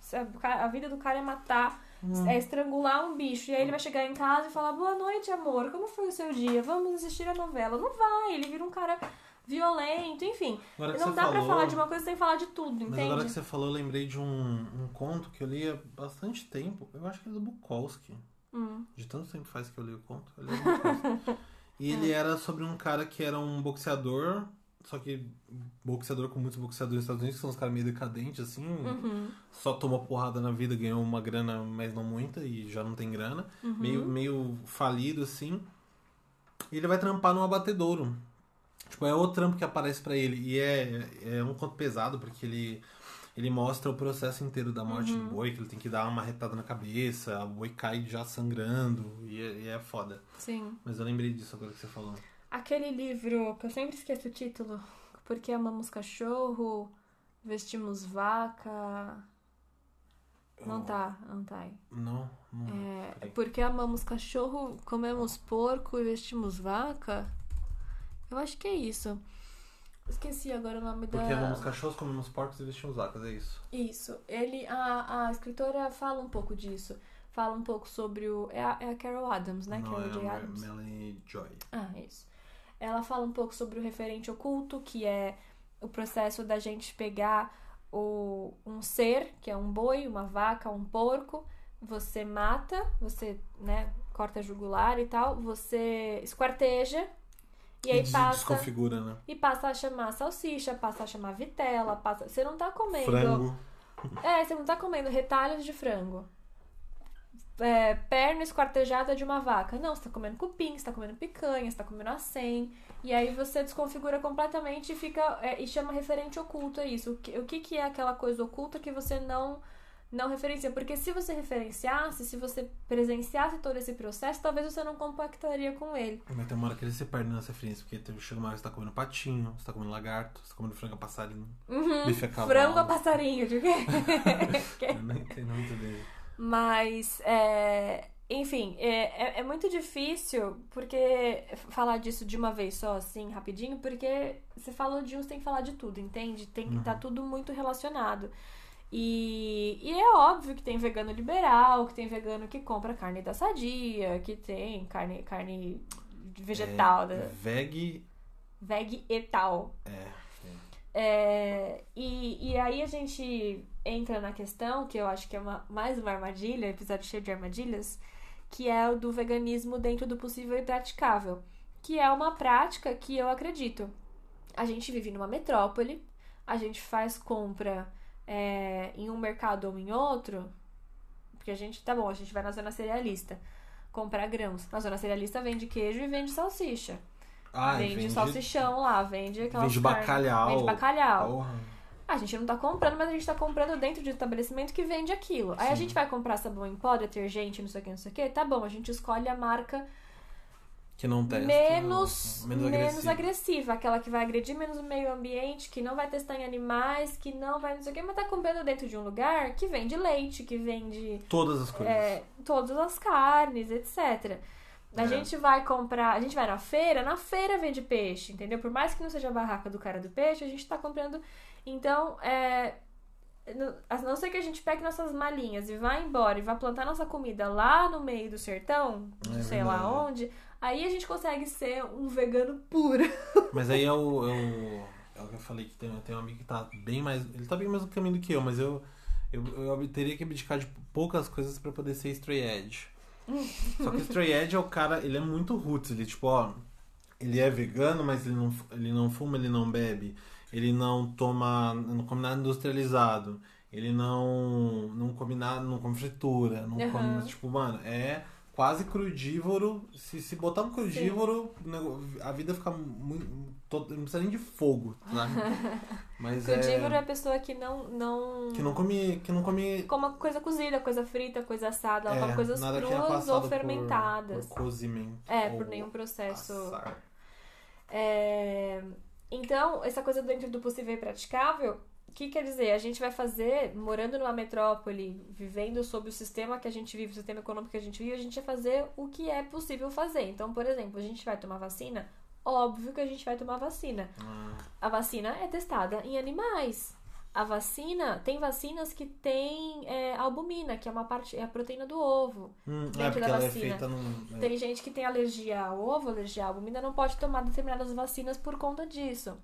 a vida do cara é matar, Hum. é estrangular um bicho. E aí ele vai chegar em casa e falar: Boa noite, amor, como foi o seu dia? Vamos assistir a novela. Não vai, ele vira um cara violento, enfim. Não dá pra falou- falar de uma coisa sem falar de tudo, Mas entende? agora que você falou, eu lembrei de um, um conto que eu li há bastante tempo. Eu acho que é do Bukowski. Hum, De tanto tempo faz que eu li o conto. Eu li o e ele era sobre um cara que era um boxeador, só que boxeador com muitos boxeadores nos Estados Unidos, que são uns caras meio decadentes, assim. uhum, Só tomou porrada na vida, ganhou uma grana, mas não muita, e já não tem grana. uhum. Meio, meio falido, assim. E ele vai trampar num abatedouro. Tipo, é o trampo que aparece pra ele. E é, é um conto pesado, porque ele, ele mostra o processo inteiro da morte Uhum. do boi, que ele tem que dar uma marretada na cabeça, o boi cai já sangrando, e é, e é foda. Sim. Mas eu lembrei disso agora que você falou. Aquele livro que eu sempre esqueço o título. Porque amamos cachorro, vestimos vaca. Não tá, não tá aí. Não, não. É, porque amamos cachorro, comemos porco e vestimos vaca. Eu acho que é isso. Esqueci agora o nome Porque da. amamos cachorros, comemos porcos e vestimos vacas, é isso. Isso. Ele, a, a escritora fala um pouco disso. fala um pouco sobre o. É a, é a Carol Adams, né? Não, Carol é J. Adams. Melanie Joy. Ah, isso. Ela fala um pouco sobre o referente oculto, que é o processo da gente pegar o, um ser, que é um boi, uma vaca, um porco, você mata, você, né, corta a jugular e tal, você esquarteja e aí passa desconfigura, né? e passa a chamar salsicha, passa a chamar vitela, passa, você não tá comendo Frango. é, você não tá comendo retalhos de frango. É, perna esquartejada de uma vaca. Não, você tá comendo cupim, você tá comendo picanha, você tá comendo acém. E aí você desconfigura completamente e fica. é, e chama referente oculto a isso. O que, o que, que é aquela coisa oculta que você não não referencia? Porque se você referenciasse, se você presenciasse todo esse processo, talvez você não compactaria com ele. Mas tem uma hora que ele se perde nessa referência, porque tem- chega uma hora que você tá comendo patinho, você tá comendo lagarto, você tá comendo frango a passarinho, Uhum. bife a cavalo. Frango a passarinho, de quê? Eu não entendo muito dele. Mas, é, enfim, é, é, é muito difícil porque falar disso de uma vez só, assim, rapidinho, porque você falou de um, você tem que falar de tudo, entende? Tem que estar tudo muito relacionado. E, e é óbvio que tem vegano liberal, que tem vegano que compra carne da sadia, que tem carne, carne vegetal, da, É, veg. veg e tal. É. É, e, e aí a gente entra na questão, que eu acho que é uma, mais uma armadilha, episódio cheio de armadilhas, que é o do veganismo dentro do possível e praticável. Que é uma prática que eu acredito. A gente vive numa metrópole, a gente faz compra é, em um mercado ou em outro, porque a gente, tá bom, a gente vai na zona cerealista comprar grãos. Na zona cerealista vende queijo e vende salsicha. Ah, vende, vende, salsichão lá, vende aquelas vende carnes- bacalhau. Vende bacalhau. Porra. A gente não tá comprando, mas a gente tá comprando dentro de um estabelecimento que vende aquilo. Aí a Sim. gente vai comprar sabão em pó, detergente, não sei o que, não sei o que. Tá bom, a gente escolhe a marca Que não testa. menos, menos, menos agressiva. agressiva. Aquela que vai agredir menos o meio ambiente, que não vai testar em animais, que não vai não sei o que, mas tá comprando dentro de um lugar que vende leite, que vende Todas as coisas. é, todas as carnes, etc. A É. gente vai comprar, a gente vai na feira, na feira vende peixe, entendeu? Por mais que não seja a barraca do cara do peixe, a gente tá comprando. Então, é. A não ser que a gente pegue nossas malinhas e vá embora e vá plantar nossa comida lá no meio do sertão, É sei lá verdade. onde, aí a gente consegue ser um vegano puro. Mas aí é o, é o. É o que eu falei que tem, tem um amigo que tá bem mais. Ele tá bem mais no caminho do que eu, mas eu. Eu, eu teria que abdicar de poucas coisas pra poder ser stray edge. Só que o stray edge é o cara, ele é muito roots, ele tipo, ó, ele é vegano, mas ele não, ele não fuma, ele não bebe, ele não toma, não come nada industrializado, ele não não come nada, não come fritura, não Aham. come, tipo, mano, é quase crudívoro. Se, se botar um crudívoro, nego- a vida fica muito. todo- Não precisa nem de fogo, sabe? Mas Crudívoro é é. a pessoa que não. não... Que não come. Que não come. Coma coisa cozida, coisa frita, coisa assada, é, come coisas é cruas passado ou por- fermentadas. Por, cozimento. É, por nenhum processo. assar. É, Então, essa coisa dentro do possível e praticável, que quer dizer? A gente vai fazer, morando numa metrópole, vivendo sob o sistema que a gente vive, o sistema econômico que a gente vive, a gente vai fazer o que é possível fazer. Então, por exemplo, a gente vai tomar vacina, óbvio que a gente vai tomar vacina. Ah, A vacina é testada em animais. A vacina, tem vacinas que tem é, albumina, que é uma parte, é a proteína do ovo. hum, Dentro é da ela vacina. é num. é. Tem gente que tem alergia ao ovo, alergia à albumina, não pode tomar determinadas vacinas por conta disso.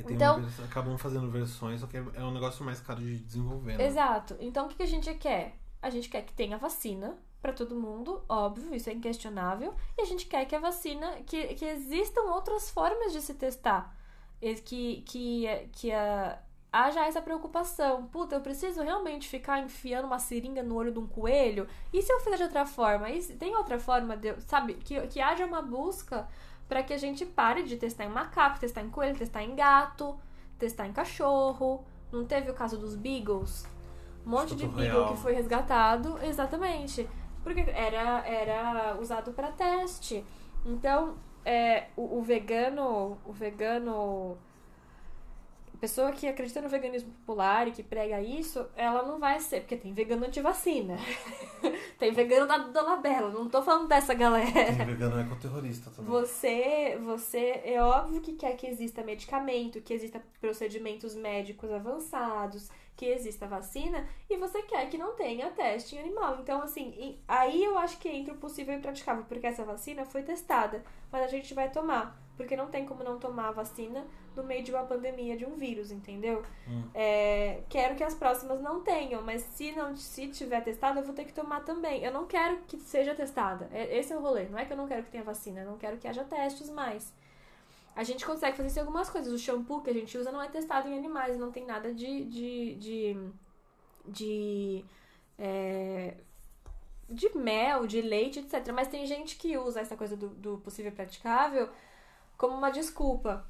Então- uma acabam fazendo versões, só que é é um negócio mais caro de desenvolver. Né? Exato. Então o que que a gente quer? A gente quer que tenha vacina pra todo mundo, óbvio, isso é inquestionável. E a gente quer que a vacina, que, que existam outras formas de se testar. Que, que, que a, haja essa preocupação. Puta, eu preciso realmente ficar enfiando uma seringa no olho de um coelho? E se eu fizer de outra forma? E se tem outra forma de, sabe, que, que haja uma busca para que a gente pare de testar em macaco, testar em coelho, testar em gato, testar em cachorro. Não teve o caso dos beagles? Um monte de Instituto beagle Real. que foi resgatado, exatamente, porque era, era usado para teste. Então, é, o, o vegano, o vegano pessoa que acredita no veganismo popular e que prega isso, ela não vai ser, porque tem vegano antivacina. tem vegano da Dona Bela, não tô falando dessa galera. Tem vegano ecoterrorista também. Você, você é óbvio que quer que exista medicamento, que exista procedimentos médicos avançados, que exista vacina e você quer que não tenha teste em animal. Então, assim, aí eu acho que entra o possível e praticável, porque essa vacina foi testada, mas a gente vai tomar. Porque não tem como não tomar a vacina no meio de uma pandemia de um vírus, entendeu? Hum. É, quero que as próximas não tenham, mas se não se tiver testada, eu vou ter que tomar também. Eu não quero que seja testada. É, esse é o rolê. Não é que eu não quero que tenha vacina, eu não quero que haja testes mais. A gente consegue fazer isso em algumas coisas. O shampoo que a gente usa não é testado em animais, não tem nada de. de. de. de, é, de mel, de leite, etc. Mas tem gente que usa essa coisa do, do possível praticável como uma desculpa.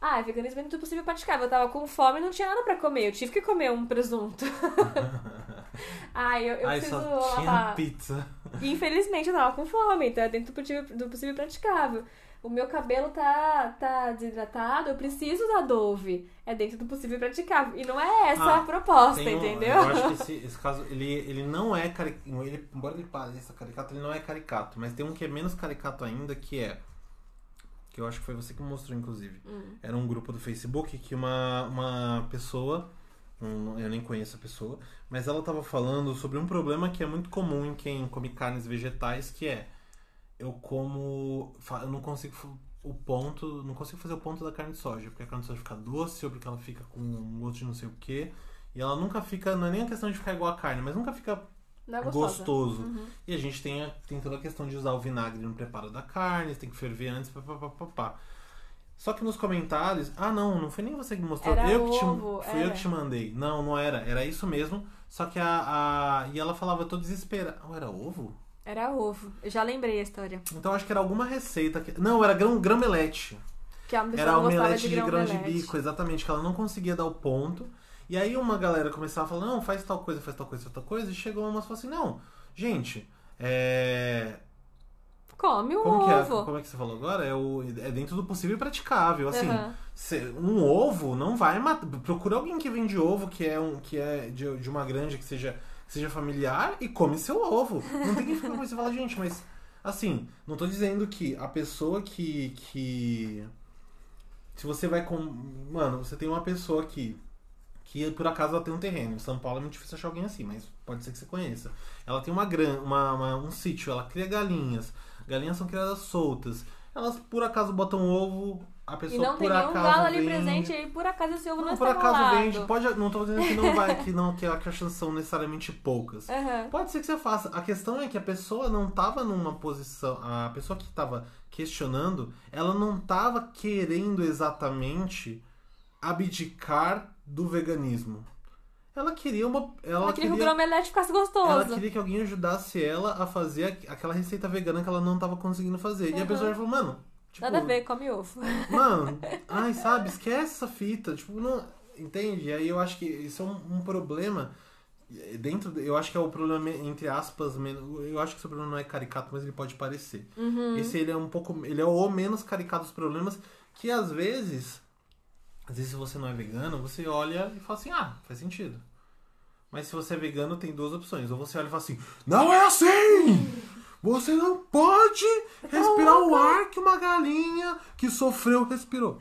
Ah, veganismo é muito possível praticável. Eu tava com fome e não tinha nada pra comer. Eu tive que comer um presunto. Ai, eu, eu Ai, preciso só tinha pizza. Infelizmente eu tava com fome, então é dentro do possível, do possível praticável o meu cabelo tá, tá desidratado, eu preciso da Dove. É dentro do possível praticar. E não é essa ah, a proposta, um, entendeu? Eu acho que esse, esse caso, ele, ele não é caricato. Ele, embora ele pareça caricato, ele não é caricato. Mas tem um que é menos caricato ainda, que é. Que eu acho que foi você que mostrou, inclusive. Hum. Era um grupo do Facebook que uma, uma pessoa. Um, eu nem conheço a pessoa, mas ela estava falando sobre um problema que é muito comum em quem come carnes vegetais, que é eu como. Eu não consigo o ponto. Não consigo fazer o ponto da carne de soja, porque a carne de soja fica doce, ou porque ela fica com um gosto de não sei o que. E ela nunca fica. Não é nem a questão de ficar igual a carne, mas nunca fica é gostoso. Uhum. E a gente tem, a, tem toda a questão de usar o vinagre no preparo da carne, tem que ferver antes, papapá. Só que nos comentários, ah não, não foi nem você que mostrou, era eu que te, ovo, fui eu que te mandei. Não, não era, era isso mesmo. Só que a, a e ela falava, tô desesperada. Oh, era ovo? Era ovo. Eu já lembrei a história. Então acho que era alguma receita. Que... Não, era grão, gramelete. Que a era omelete de, de grão de bico, exatamente, que ela não conseguia dar o ponto. E aí uma galera começava a falar, não, faz tal coisa, faz tal coisa, faz tal coisa, e chegou uma moça e falou assim, não, gente, é. Come o como ovo. Que é, como é que você falou agora? É, o, é dentro do possível e praticável. Assim, uhum. um ovo não vai matar. Procura alguém que vende ovo, que é, um, que é de, de uma granja que seja seja familiar e come seu ovo. Não tem que ficar com isso e falar, gente, mas assim, não tô dizendo que a pessoa que. que se você vai com. Mano, você tem uma pessoa que. Que por acaso ela tem um terreno. Em São Paulo é muito difícil achar alguém assim, mas pode ser que você conheça. Ela tem uma, gran, uma, uma um sítio, ela cria galinhas. Galinhas são criadas soltas. Elas por acaso botam ovo a pessoa e não tem nenhum galo ali vende... presente aí, por acaso esse ovo não, não está por acaso vende. Pode, não estou dizendo que não vai, que, não, que, as chances são necessariamente poucas. Uhum. Pode ser que você faça. A questão é que a pessoa não estava numa posição. A pessoa que estava questionando, ela não estava querendo exatamente abdicar do veganismo. Ela queria uma. Ela, ela queria que o gromelete ficasse gostoso. Ela queria que alguém ajudasse ela a fazer aquela receita vegana que ela não estava conseguindo fazer. Uhum. E a pessoa falou, mano, Tipo, Nada a ver, come ovo. Mano, ai, sabe, esquece essa fita. Tipo, não. Entende? E aí eu acho que isso é um, um problema. Dentro. Eu acho que é o problema, entre aspas, eu acho que esse problema não é caricato, mas ele pode parecer. Uhum. Esse ele é um pouco. Ele é o menos caricato dos problemas que às vezes. Às vezes, se você não é vegano, você olha e fala assim: ah, faz sentido. Mas se você é vegano, tem duas opções. Ou você olha e fala assim: não é assim! Você não pode respirar o ar que uma galinha que sofreu respirou.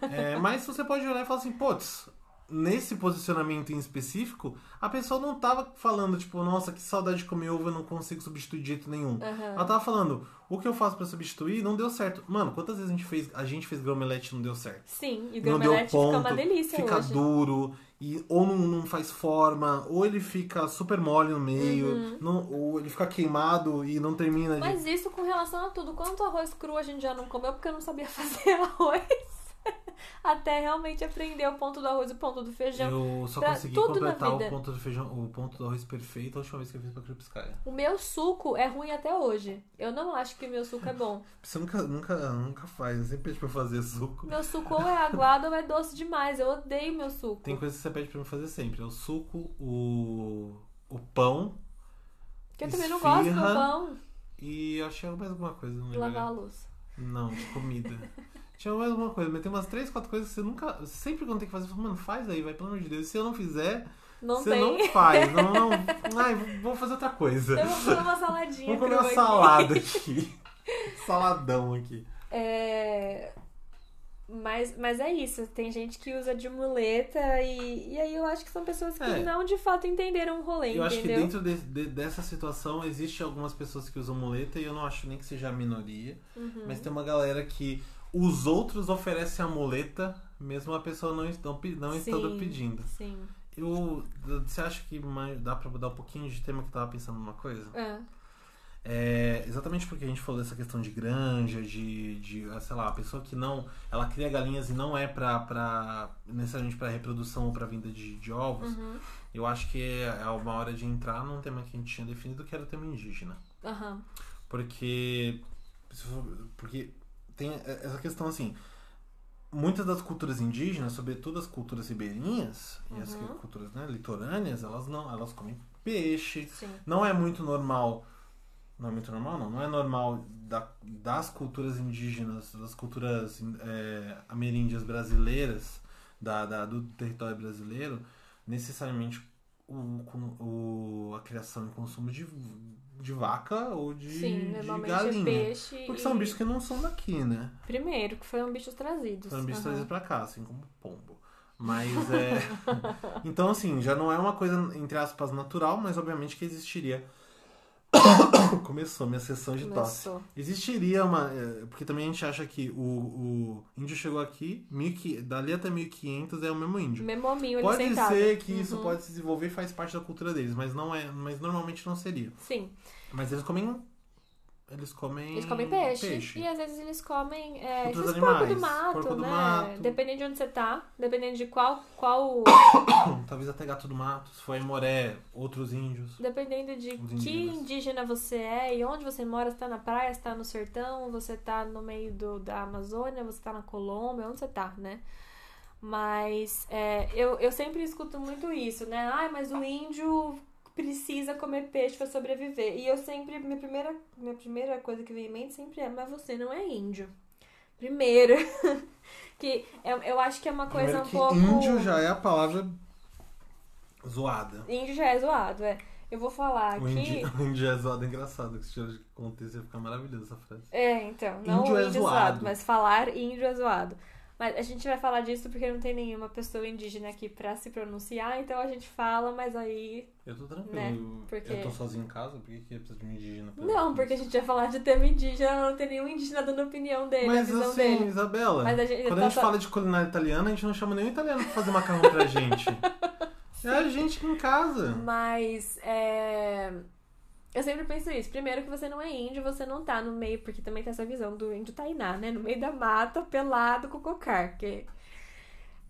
É, mas você pode olhar e falar assim, putz, nesse posicionamento em específico, a pessoa não tava falando, tipo, nossa, que saudade de comer ovo, eu não consigo substituir de jeito nenhum. Uhum. Ela tava falando, o que eu faço para substituir não deu certo. Mano, quantas vezes a gente fez, a gente fez gromelete e não deu certo? Sim, e gromelete fica uma delícia Fica hoje. duro, e ou não, não, faz forma, ou ele fica super mole no meio, uhum. não, ou ele fica queimado e não termina de... Mas isso com relação a tudo. Quanto arroz cru a gente já não comeu porque eu não sabia fazer arroz? até realmente aprender o ponto do arroz e o ponto do feijão. Eu só consegui completar o ponto do feijão, o ponto do arroz perfeito a última vez que eu fiz pra Krupskaya. O meu suco é ruim até hoje. Eu não acho que o meu suco é bom. Você nunca, nunca, nunca faz, você sempre pede pra fazer suco. Meu suco ou é aguado ou é doce demais. Eu odeio meu suco. Tem coisa que você pede pra mim fazer sempre. É o suco, o, o pão. Que eu também não gosto do pão. E achei mais alguma coisa. Não Lavar a louça. Não, de comida. Tinha mais alguma coisa, mas tem umas três, quatro coisas que você nunca. Sempre quando tem que fazer, você fala, mano, faz aí, vai, pelo amor de Deus. Se eu não fizer, não você tem. não faz. Não, não. Ai, vou fazer outra coisa. Eu vou comer uma saladinha. Vou comer uma salada aqui. Saladão aqui. É. Mas, mas é isso, tem gente que usa de muleta e, e aí eu acho que são pessoas que É. não de fato entenderam o rolê, Eu acho que entendeu? dentro de- de- dessa situação existe algumas pessoas que usam muleta e eu não acho nem que seja a minoria. Uhum. Mas tem uma galera que os outros oferecem a muleta, mesmo a pessoa não, pe- não estando pedindo. Sim. Eu, você acha que dá pra mudar um pouquinho de tema que eu tava pensando numa coisa? Ah, É, exatamente porque a gente falou dessa questão de granja, de, de ah, sei lá, a pessoa que não. Ela cria galinhas e não é pra, pra necessariamente pra reprodução ou pra venda de, de ovos. uhum. Eu acho que é é uma hora de entrar num tema que a gente tinha definido, que era o tema indígena. Aham. Porque. Porque tem essa questão assim. Muitas das culturas indígenas, sobretudo as culturas ribeirinhas e as Uhum. culturas né, litorâneas, elas não, elas comem peixe. Sim. Não é muito normal. Não é muito normal, não. Não é normal da- das culturas indígenas, das culturas é, ameríndias brasileiras, da, da- do território brasileiro, necessariamente o, o- a criação e consumo de, de vaca ou de, Sim, de normalmente galinha. é peixe. Porque e... são bichos que não são daqui, né? Primeiro, que foram bichos trazidos. São bichos Aham. trazidos pra cá, assim como pombo. Mas é. então, assim, já não é uma coisa, entre aspas, natural, mas obviamente que existiria. Começou minha sessão de tosse. Existiria uma. é, Porque também a gente acha que o, o índio chegou aqui, 1500 dali até 1500 é o mesmo índio. Mesmo hominho Pode sentado. ser que isso Uhum. pode se desenvolver e faz parte da cultura deles, mas não é. Mas normalmente não seria. Sim. Mas eles comem. Eles comem. Eles comem peixe, E às vezes eles comem é, esses porcos do animais, mato, porco do né? mato. Dependendo de onde você tá, dependendo de qual. qual Talvez até gato do mato. Se em Moré, outros índios. dependendo de que indígena você é e onde você mora, você tá na praia, você tá no sertão, você tá no meio do, da Amazônia, você tá na Colômbia, onde você tá, né? Mas é, eu, eu sempre escuto muito isso, né? Ai, mas o índio precisa comer peixe pra sobreviver. E eu sempre, minha primeira, minha primeira coisa que vem em mente sempre é, mas você não é índio. Primeiro. que eu, eu acho que é uma coisa Primeiro um pouco. índio já é a palavra zoada. Índio já é zoado, é. Eu vou falar O aqui. índio, o índio é zoado é engraçado. Que se tira de contexto ia ficar maravilhosa essa frase. É, então, não Índio o é índio zoado. zoado, mas falar índio é zoado. Mas a gente vai falar disso porque não tem nenhuma pessoa indígena aqui pra se pronunciar, então a gente fala, mas aí. Eu tô tranquilo. Né, eu- porque- Eu tô sozinho em casa, por que que precisa de um indígena? Não, porque a gente vai falar de tema indígena, não tem nenhum indígena dando opinião dele, Mas assim, dele. Isabela, Mas a gente quando tá a gente fa- fala de culinária italiana, a gente não chama nenhum italiano pra fazer macarrão pra gente. é a gente em casa. Mas é. Eu sempre penso isso. Primeiro que você não é índio, você não tá no meio, porque também tem essa visão do índio tainá, né? No meio da mata, pelado com cocar. Que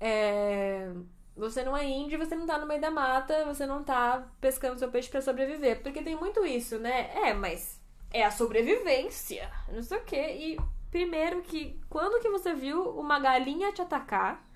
é, Você não é índio, você não tá no meio da mata, você não tá pescando seu peixe pra sobreviver. Porque tem muito isso, né? É, mas é a sobrevivência. Não sei o quê. E primeiro que quando que você viu uma galinha te atacar?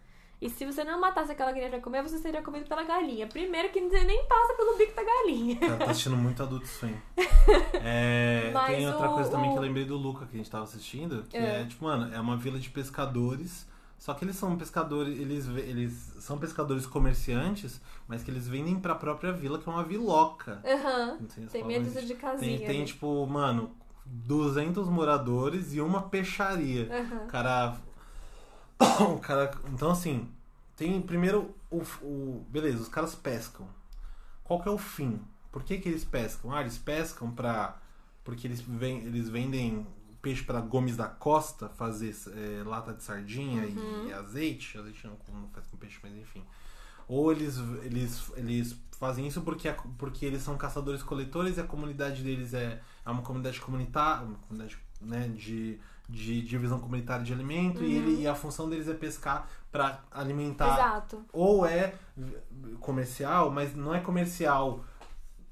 E se você não matasse aquela galinha pra comer, você seria comido pela galinha. Primeiro que você nem passa pelo bico da galinha. Cara, tá assistindo muito Adult Swim. É, tem outra o- coisa também o- que eu lembrei do Luca que a gente tava assistindo, que É. é, tipo, mano, é uma vila de pescadores. Só que eles são pescadores, eles, eles são pescadores comerciantes, mas que eles vendem pra própria vila, que é uma viloca. Aham. Se Tem dúzia de casinha. Tem, tem ali. tipo, mano, 200 moradores e uma peixaria. O cara. O cara. Então, assim, tem primeiro o, o. Beleza, os caras pescam. Qual que é o fim? Por que, que eles pescam? Ah, eles pescam pra. Porque eles, ven, eles vendem peixe pra Gomes da Costa fazer é, lata de sardinha Uhum. e azeite. Azeite não, não faz com peixe, mas enfim. Ou eles, eles, eles fazem isso porque, a- porque eles são caçadores-coletores e a comunidade deles é, é uma comunidade comunitária, uma comunidade né, de, de divisão comunitária de alimento e, ele, e a função deles é pescar para alimentar. Exato. Ou é comercial, mas não é comercial,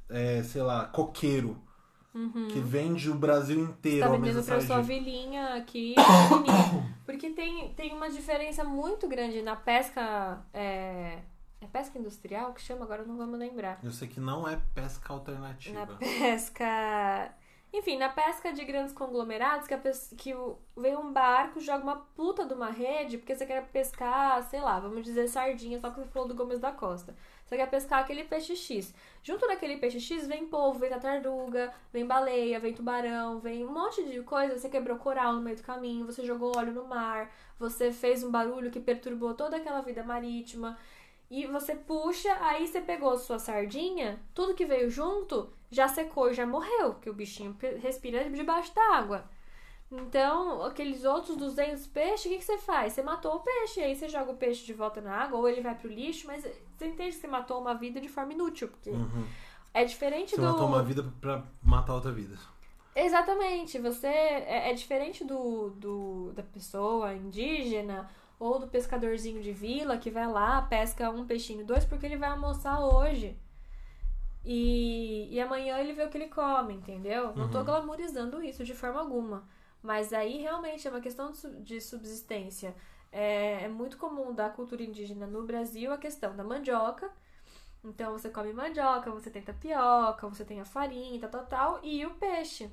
é, sei lá, coqueiro, que vende o Brasil inteiro Tá ao vendendo pra sua vilinha aqui. Porque tem, tem uma diferença muito grande na pesca. É, é pesca industrial que chama? Agora eu não vou me lembrar. Eu sei que não é pesca alternativa. Na pesca. Enfim, na pesca de grandes conglomerados, que, a que vem um barco, joga uma puta de uma rede, porque você quer pescar, sei lá, vamos dizer sardinha, só que você falou do Gomes da Costa. Você quer pescar aquele peixe X. Junto daquele peixe X vem polvo, vem tartaruga, vem baleia, vem tubarão, vem um monte de coisa. Você quebrou coral no meio do caminho, você jogou óleo no mar, você fez um barulho que perturbou toda aquela vida marítima. E você puxa, aí você pegou sua sardinha, tudo que veio junto já secou e já morreu, porque o bichinho respira debaixo da água. Então, aqueles outros 200 peixes, o que, que você faz? Você matou o peixe, aí você joga o peixe de volta na água, ou ele vai pro lixo, mas você entende que você matou uma vida de forma inútil, porque Uhum. é diferente Você do. matou uma vida pra matar outra vida. Exatamente, você é, é diferente do, do da pessoa indígena ou do pescadorzinho de vila que vai lá, pesca um peixinho, dois, porque ele vai almoçar hoje. E, e amanhã ele vê o que ele come, entendeu? Não tô Uhum. glamourizando isso de forma alguma. Mas aí realmente é uma questão de subsistência. É, é muito comum da cultura indígena no Brasil a questão da mandioca. Então você come mandioca, você tem tapioca, você tem a farinha, tal, tal, tal, e o peixe.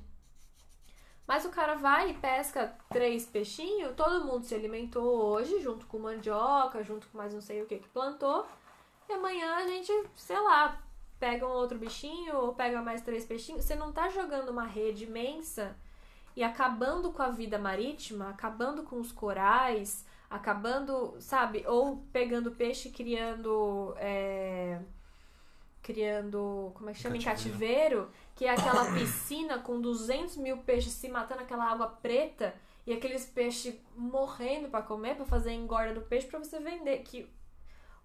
Mas o cara vai e pesca três peixinhos, todo mundo se alimentou hoje, junto com mandioca, junto com mais não sei o que que plantou. E amanhã a gente, sei lá, pega um outro bichinho ou pega mais três peixinhos. Você não tá jogando uma rede imensa e acabando com a vida marítima, acabando com os corais, acabando, sabe? Ou pegando peixe e criando. é, criando. Como é que chama? Em Cativeiro. que é aquela piscina com 200 mil peixes se matando, aquela água preta e aqueles peixes morrendo pra comer, pra fazer a engorda do peixe pra você vender. Que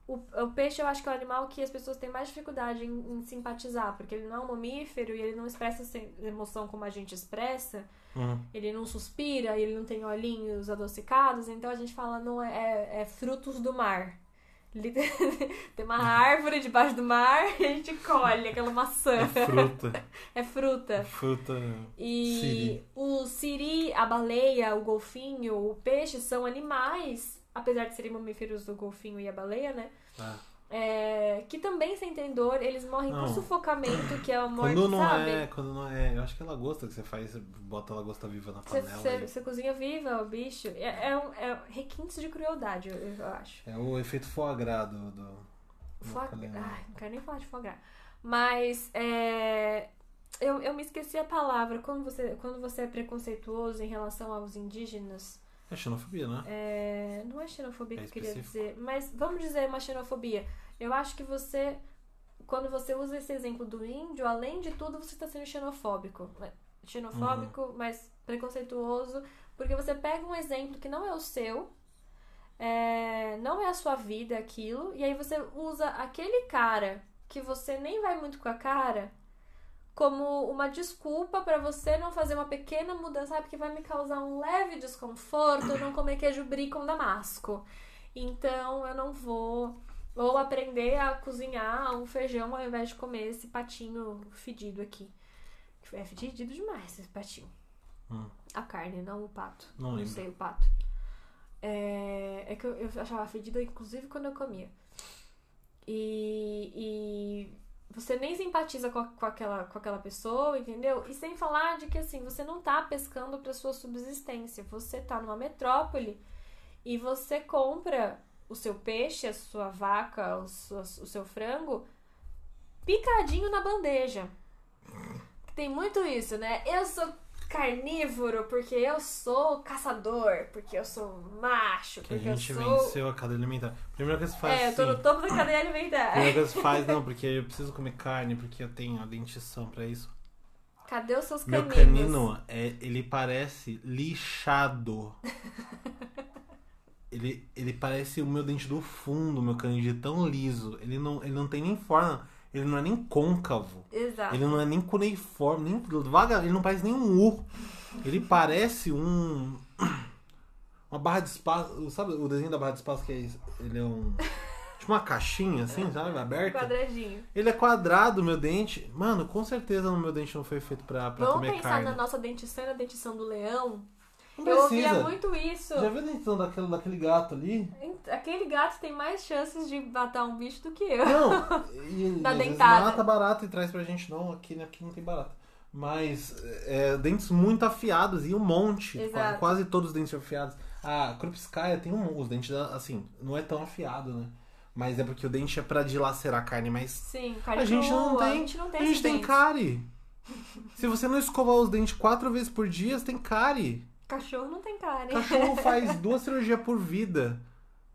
o, o peixe eu acho que é o animal que as pessoas têm mais dificuldade em, em simpatizar, porque ele não é um mamífero e ele não expressa essa emoção como a gente expressa. Uhum. Ele não suspira, ele não tem olhinhos adocicados, então a gente fala não é, é, é frutos do mar. Tem uma árvore debaixo do mar e a gente colhe aquela maçã. É fruta. É fruta. fruta. E Siri. o siri, a baleia, o golfinho, o peixe são animais, apesar de serem mamíferos o golfinho e a baleia, né? Ah. É, que também sentem dor, eles morrem Não. por sufocamento, que é a morte, Quando não sabe? é, quando não é. Eu acho que é lagosta que você faz, você bota a lagosta viva na panela. você- você cozinha viva o bicho. É, é, um, é requintes de crueldade, eu, eu acho. É o efeito foie gras do. do... do Foie... Ai, não quero nem falar de foie gras. Mas é, eu, eu me esqueci a palavra. Quando você, quando você é preconceituoso em relação aos indígenas, É xenofobia, né? é, não é xenofobia que É eu queria específico. dizer, mas vamos dizer uma xenofobia. Eu acho que você, quando você usa esse exemplo do índio, além de tudo, você está sendo xenofóbico. Xenofóbico, Uhum. mas preconceituoso, porque você pega um exemplo que não é o seu, é, não é a sua vida aquilo, e aí você usa aquele cara que você nem vai muito com a cara como uma desculpa pra você não fazer uma pequena mudança, sabe? Que vai me causar um leve desconforto não comer queijo brie com damasco. Então eu não vou. Ou aprender a cozinhar um feijão ao invés de comer esse patinho fedido aqui. É fedido demais esse patinho. Hum. A carne, não o pato. Não Não, lembro. sei o pato. É, é que eu, eu achava fedido, inclusive, quando eu comia. E, e você nem simpatiza com, a- com aquela, com aquela pessoa, entendeu? E sem falar de que, assim, você não tá pescando pra sua subsistência. Você tá numa metrópole e você compra o seu peixe, a sua vaca, o, o seu frango picadinho na bandeja. Tem muito isso, né? Eu sou carnívoro porque eu sou caçador, porque eu sou macho, Que a porque eu gente sou. venceu a cadeia alimentar. Primeiro que você faz É, eu tô no topo da cadeia alimentar. Primeiro que você faz, não, porque eu preciso comer carne, porque eu tenho a dentição pra isso. Cadê os seus Meu caninos? canino, é, ele parece lixado. ele, ele parece o meu dente do fundo, meu canino de tão liso. Ele não, ele não tem nem forma, ele não é nem côncavo. Exato. Ele não é nem cuneiforme, nem vaga, ele não parece nem um U. Ele parece um uma barra de espaço, sabe o desenho da barra de espaço que é isso? Ele é um tipo uma caixinha assim, sabe, aberta. Quadradinho. Ele é quadrado, meu dente. Mano, com certeza o meu dente não foi feito pra, pra Vamos comer pensar carne. na nossa dentição e na dentição do leão. Não Eu ouvia precisa. muito isso. Já viu a dentição daquele, daquele gato ali? Aquele gato tem mais chances de matar um bicho do que eu. Não, e, Da dentada. mata barata e traz pra gente. Não, aqui, aqui não tem barata. Mas é, dentes muito afiados e um monte. Quase, quase todos os dentes afiados. A Krupskaya tem um, os dentes, assim, não é tão afiado, né? Mas é porque o dente é pra dilacerar a carne, mas Sim, carne a gente não tem. A gente não tem a gente tem dentes. cárie. Se você não escovar os dentes quatro vezes por dia, você tem cárie. Cachorro não tem carne. Cachorro faz duas cirurgias por vida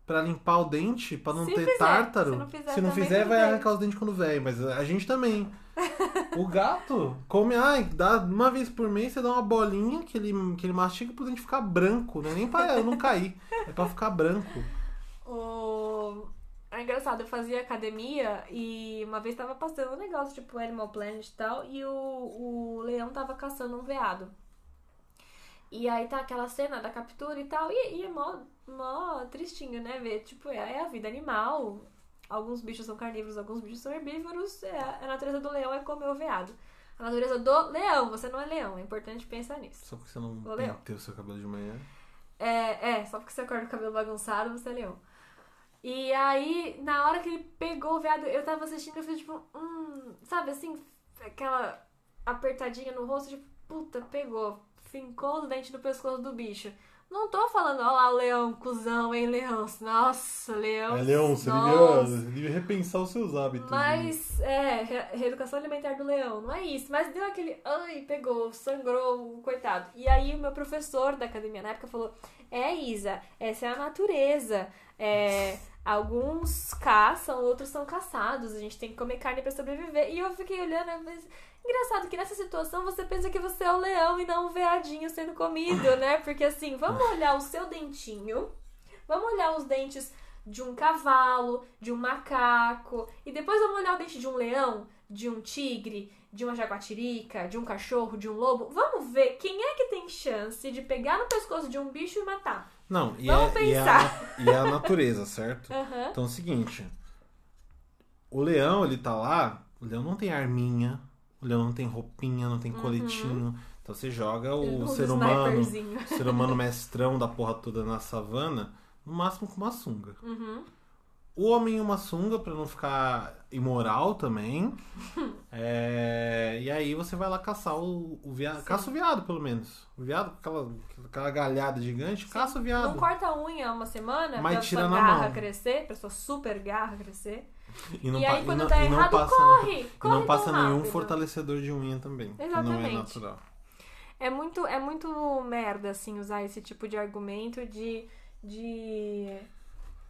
pra limpar o dente, pra não Se ter fizer. tártaro. Se não fizer Se não fizer, vai arrancar os dentes quando velho, mas a gente também. o gato come, ai, dá uma vez por mês, você dá uma bolinha que ele, que ele mastiga pro dente ficar branco, não é nem pra não cair, é pra ficar branco. O... É engraçado, eu fazia academia e uma vez tava passando um negócio tipo Animal Planet e tal, e o, o leão tava caçando um veado. E aí tá aquela cena da captura e tal, e, e é mó, mó tristinho, né? Ver, tipo, é, é a vida animal. Alguns bichos são carnívoros, alguns bichos são herbívoros. É, a natureza do leão é comer o veado. A natureza do leão, você não é leão, é importante pensar nisso. Só porque você não penteia o seu cabelo de manhã. É, é, só porque você acorda com o cabelo bagunçado, você é leão. E aí, na hora que ele pegou o veado, eu tava assistindo, eu fiz tipo, hum, sabe assim, aquela apertadinha no rosto, tipo, puta, pegou, fincou os dentes no pescoço do bicho. Não tô falando, ó lá o leão, cuzão, hein, leão. Nossa, leão. É, Leão, você devia, devia repensar os seus hábitos. Mas, é, re- reeducação alimentar do leão, não é isso. Mas deu aquele, ai, pegou, sangrou, coitado. E aí o meu professor da academia na época falou, é, Isa, essa é a natureza. É, alguns caçam, outros são caçados. A gente tem que comer carne pra sobreviver. E eu fiquei olhando, pensei, engraçado que nessa situação você pensa que você é o leão e não um veadinho sendo comido, né? Porque assim, vamos olhar o seu dentinho, vamos olhar os dentes de um cavalo, de um macaco, e depois vamos olhar o dente de um leão, de um tigre, de uma jaguatirica, de um cachorro, de um lobo. Vamos ver quem é que tem chance de pegar no pescoço de um bicho e matar. Não, e, Vamos é, e, é pensar. a, e é a natureza, certo? Aham. Então é o seguinte: o leão, ele tá lá, o leão não tem arminha, o leão não tem roupinha, não tem coletinho. Então você joga o Um ser humano, o ser humano mestrão da porra toda na savana, no máximo com uma sunga. Uhum. O homem em uma sunga pra não ficar imoral também. É, E aí você vai lá caçar o, o veado. Sim. Caça o veado, pelo menos. O veado com aquela, aquela galhada gigante, caça o veado. Não corta a unha uma semana Mas pra tira sua na garra mão. crescer, pra sua super garra crescer. E, não e aí, quando não- tá e não errado, passa- corre! E corre não passa nenhum rápido. fortalecedor de unha também. Que não é Exatamente. natural. É muito, é muito merda, assim, usar esse tipo de argumento de. de...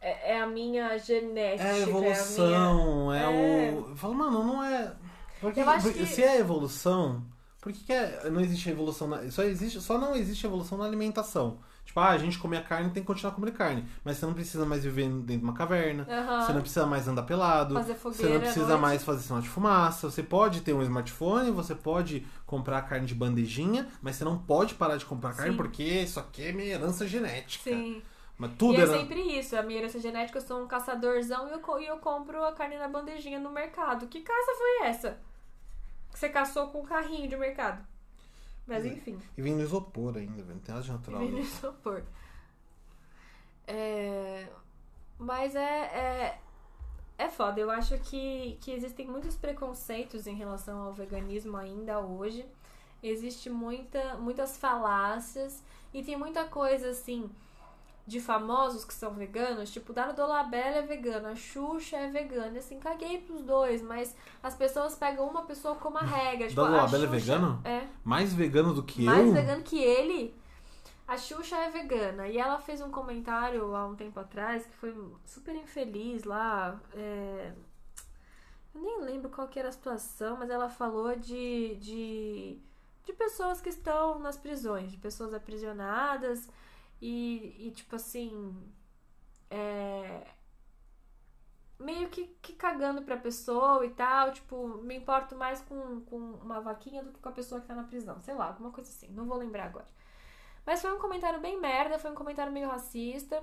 É, é a minha genética. É a a evolução, é, É. o. Eu falo, mano, não é. Porque que- Se é evolução, por que, que é- não existe evolução na. Só, existe, só não existe evolução na alimentação. Tipo, ah, a gente come a carne tem que continuar comendo carne. Mas você não precisa mais viver dentro de uma caverna. Você não precisa mais andar pelado. Fazer Você fogueira. não à precisa mais fazer sinal de fumaça. Você pode ter um smartphone, você pode comprar carne de bandejinha, mas você não pode parar de comprar carne Sim. porque isso aqui é minha herança genética. Sim. Mas tudo e é era. sempre isso. A minha herança genética, eu sou um caçadorzão e eu, e eu compro a carne na bandejinha no mercado. Que caça foi essa? Que você caçou com um carrinho de mercado. Mas enfim. E vem no isopor ainda, velho. Não tem nada de natural. Vem no isopor. É, Mas é, é. É foda. Eu acho que, que existem muitos preconceitos em relação ao veganismo ainda hoje. Existe muita, muitas falácias. E tem muita coisa assim. De famosos que são veganos, tipo, Dado Dolabella é vegana, a Xuxa é vegana, e assim, caguei pros dois, mas as pessoas pegam uma pessoa como a regra. Tipo, Dado a Dolabella é vegano? É Mais vegano do que mais eu? vegano que ele. A Xuxa é vegana e ela fez um comentário há um tempo atrás que foi super infeliz lá. é, Eu nem lembro qual que era a situação, mas ela falou de, de, de pessoas que estão nas prisões, de pessoas aprisionadas e, e tipo assim. é, meio que, que cagando pra pessoa e tal, tipo, me importo mais com, com uma vaquinha do que com a pessoa que tá na prisão, sei lá, alguma coisa assim, não vou lembrar agora. Mas foi um comentário bem merda, foi um comentário meio racista.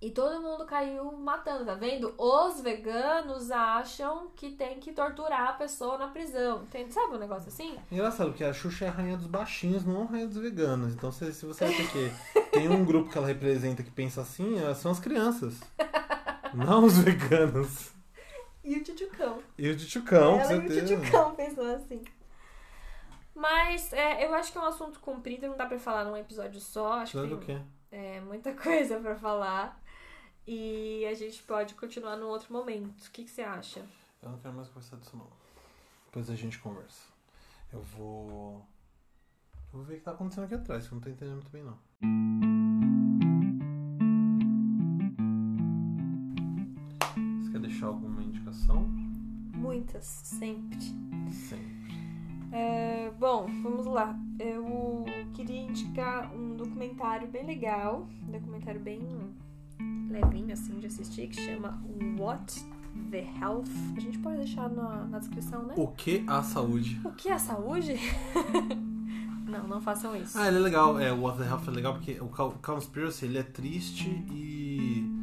E todo mundo caiu matando, tá vendo? Os veganos acham que tem que torturar a pessoa na prisão. Entende? Sabe um negócio assim? Engraçado, porque a Xuxa é a rainha dos baixinhos, não a rainha dos veganos. Então, se, se você acha que tem um grupo que ela representa que pensa assim, elas são as crianças. Não os veganos. E o tchutchucão. E o Tchutchucão, com Ela e o tchutchucão pensou assim. Mas é, eu acho que é um assunto comprido, não dá pra falar num episódio só. Acho Sabe que o tem quê? é, muita coisa pra falar. E a gente pode continuar num outro momento. O que, que você acha? Eu não quero mais conversar disso não. Depois a gente conversa. Eu vou. Eu vou ver o que tá acontecendo aqui atrás, que eu não tô entendendo muito bem não. Você quer deixar alguma indicação? Muitas, sempre. Sempre. É, bom, vamos lá. Eu queria indicar um documentário bem legal, um documentário bem levinho assim de assistir, que chama What the Health. A gente pode deixar na, na descrição, né? O que a saúde? O que é a saúde? não, não façam isso. Ah, ele é legal. É, o What the Health é legal porque o Conspiracy ele é triste e.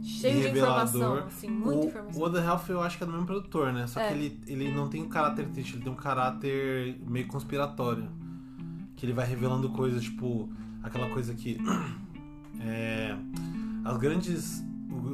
Cheio de revelador. informação, assim, muita o, informação. O What the Health eu acho que é do mesmo produtor, né? Só É. que ele, ele não tem um caráter triste, ele tem um caráter meio conspiratório. Que ele vai revelando coisas, tipo, aquela coisa que. é, grandes.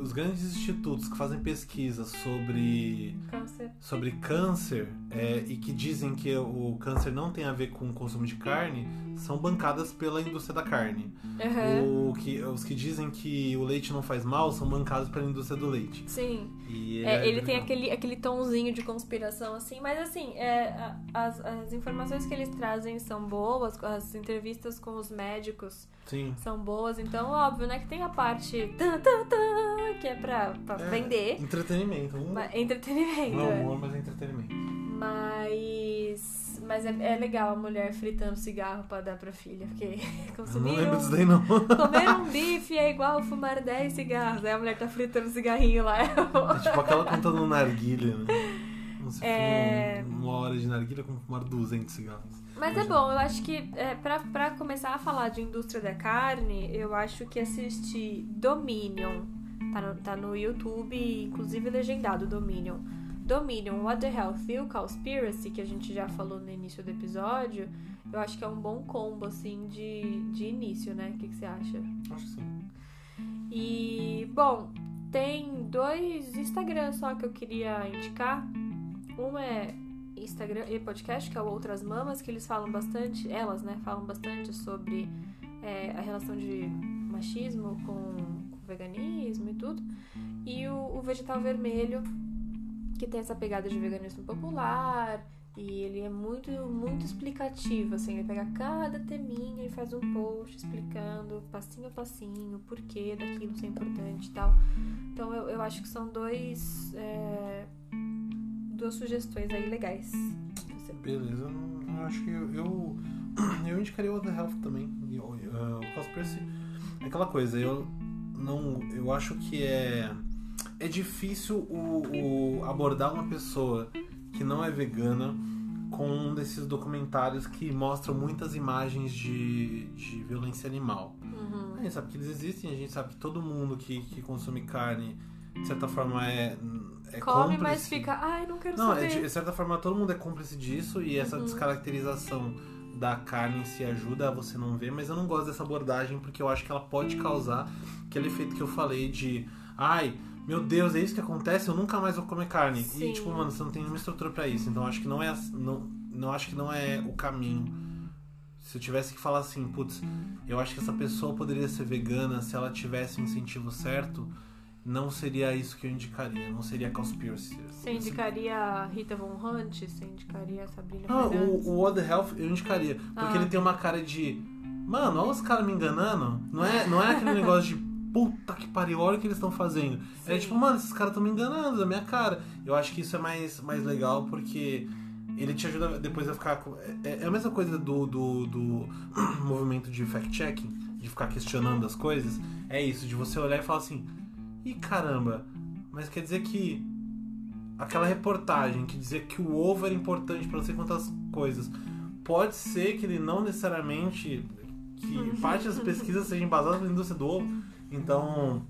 Os grandes institutos que fazem pesquisa sobre Câncer. sobre câncer é, e que dizem que o câncer não tem a ver com o consumo de carne são bancadas pela indústria da carne. Uhum. O que, os que dizem que o leite não faz mal são bancados pela indústria do leite. Sim. E É, ele legal. tem aquele, aquele tomzinho de conspiração, assim, mas assim, é, as, as informações que eles trazem são boas, as entrevistas com os médicos Sim. são boas, então óbvio, né, que tem a parte tan, tan, tan, que é pra, pra É, vender, Entretenimento. Um, entretenimento, não é é. humor, mas é entretenimento. mas, mas é, é legal a mulher fritando cigarro pra dar pra filha, porque Eu não lembro disso daí, não. comer um bife é igual fumar 10 cigarros, aí a mulher tá fritando cigarrinho lá, É tipo aquela contando no narguilha, né? Você É. uma hora de narguilha como fumar 200 cigarros. Mas é bom, eu acho que é, pra, pra começar a falar de indústria da carne, eu acho que assistir Dominion, tá no, tá no YouTube, inclusive legendado Dominion. Dominion, What the Hell, Phil Conspiracy, que a gente já falou no início do episódio, eu acho que é um bom combo, assim, de, de início, né? O que, que você acha? Acho que sim. E, bom, tem dois Instagrams só que eu queria indicar. Um é Instagram e podcast, que é o Outras Mamas, que eles falam bastante, elas, né, falam bastante sobre é, a relação de machismo com, com veganismo e tudo. E o, o Vegetal Vermelho, que tem essa pegada de veganismo popular. E ele é muito, muito explicativo, assim, ele pega cada teminha e faz um post explicando passinho a passinho o porquê daquilo ser importante e tal. Então eu, eu acho que são dois. é, duas sugestões aí legais. Beleza, eu, acho que eu, eu, eu indicaria o The Health também. Uh, O Conspiracy é aquela coisa, eu não. Eu acho que é. É difícil o, o abordar uma pessoa que não é vegana com um desses documentários que mostram muitas imagens de, de violência animal. Uhum. A gente sabe que eles existem, a gente sabe que todo mundo que, que consome carne, de certa forma, é. é Come, mas cúmplice. fica. Ai, não quero Não, é, saber. de certa forma todo mundo é cúmplice disso e essa Uhum. descaracterização da carne si ajuda a você não ver, mas eu não gosto dessa abordagem porque eu acho que ela pode causar aquele efeito que eu falei de ai, meu Deus, é isso que acontece, eu nunca mais vou comer carne. Sim. E tipo, mano, você não tem nenhuma estrutura pra isso, então acho que não é não, não acho que não é o caminho. Se eu tivesse que falar assim, putz, eu acho que essa pessoa poderia ser vegana se ela tivesse o incentivo certo, não seria isso que eu indicaria, não seria conspiracy. Você indicaria Rita Von Hunt? Você indicaria Sabrina Ah, Fernandes? o, o What the Health eu indicaria. Porque Ah. ele tem uma cara de. Mano, olha os caras me enganando. Não é, não é aquele negócio de puta que pariu, olha o que eles estão fazendo. É Sim. tipo, mano, esses caras estão me enganando da minha cara. Eu acho que isso é mais, mais legal porque ele te ajuda depois a ficar. com- É, é a mesma coisa do, do, do movimento de fact-checking, de ficar questionando as coisas. É isso, de você olhar e falar assim: ih caramba, mas quer dizer que aquela reportagem que dizia que o ovo era importante para não sei quantas coisas. Pode ser que ele não necessariamente que parte das pesquisas sejam embasadas na indústria do ovo. Então,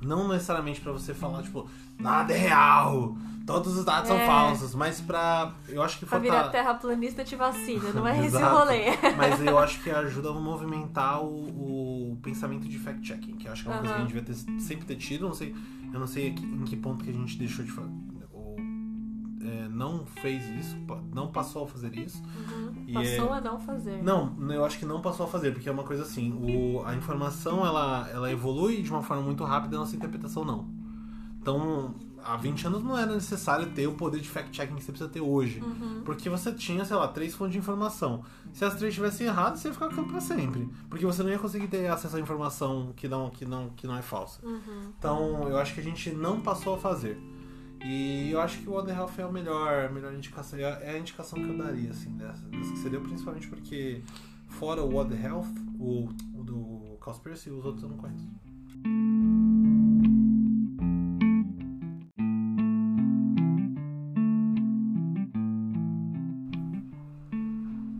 não necessariamente para você falar tipo, nada é real, todos os dados são É. falsos, mas pra eu acho que Pra virar fortale- terraplanista te vacina, não é esse o rolê. Mas eu acho que ajuda a movimentar o, o pensamento de fact-checking, que eu acho que é uma coisa que a gente devia ter, sempre ter tido. Não sei, eu não sei em que ponto que a gente deixou de fazer. É, não fez isso, não passou a fazer isso. E Passou é- a não fazer. Não, eu acho que não passou a fazer, porque é uma coisa assim, o, a informação ela, ela evolui de uma forma muito rápida e a nossa interpretação não. Então, há 20 anos não era necessário ter o poder de fact-checking que você precisa ter hoje. Porque você tinha, sei lá, três fontes de informação. Se as três estivessem erradas, você ia ficar com pra sempre. Porque você não ia conseguir ter acesso à informação que não, que não, que não é falsa. Então, eu acho que a gente não passou a fazer. E eu acho que o One Health é a melhor, a melhor indicação. É a- é a indicação que eu daria, assim, dessa, dessa que você deu, principalmente porque, fora o One Health, o, o do Conspiracy, os outros eu não conheço.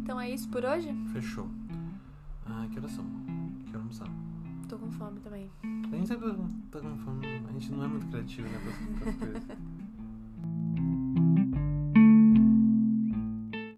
Então é isso por hoje? Fechou. Ah, que horas são? Quero almoçar. Tô com fome também. A gente sempre tá com fome. A gente não é muito criativo, né, com as coisas.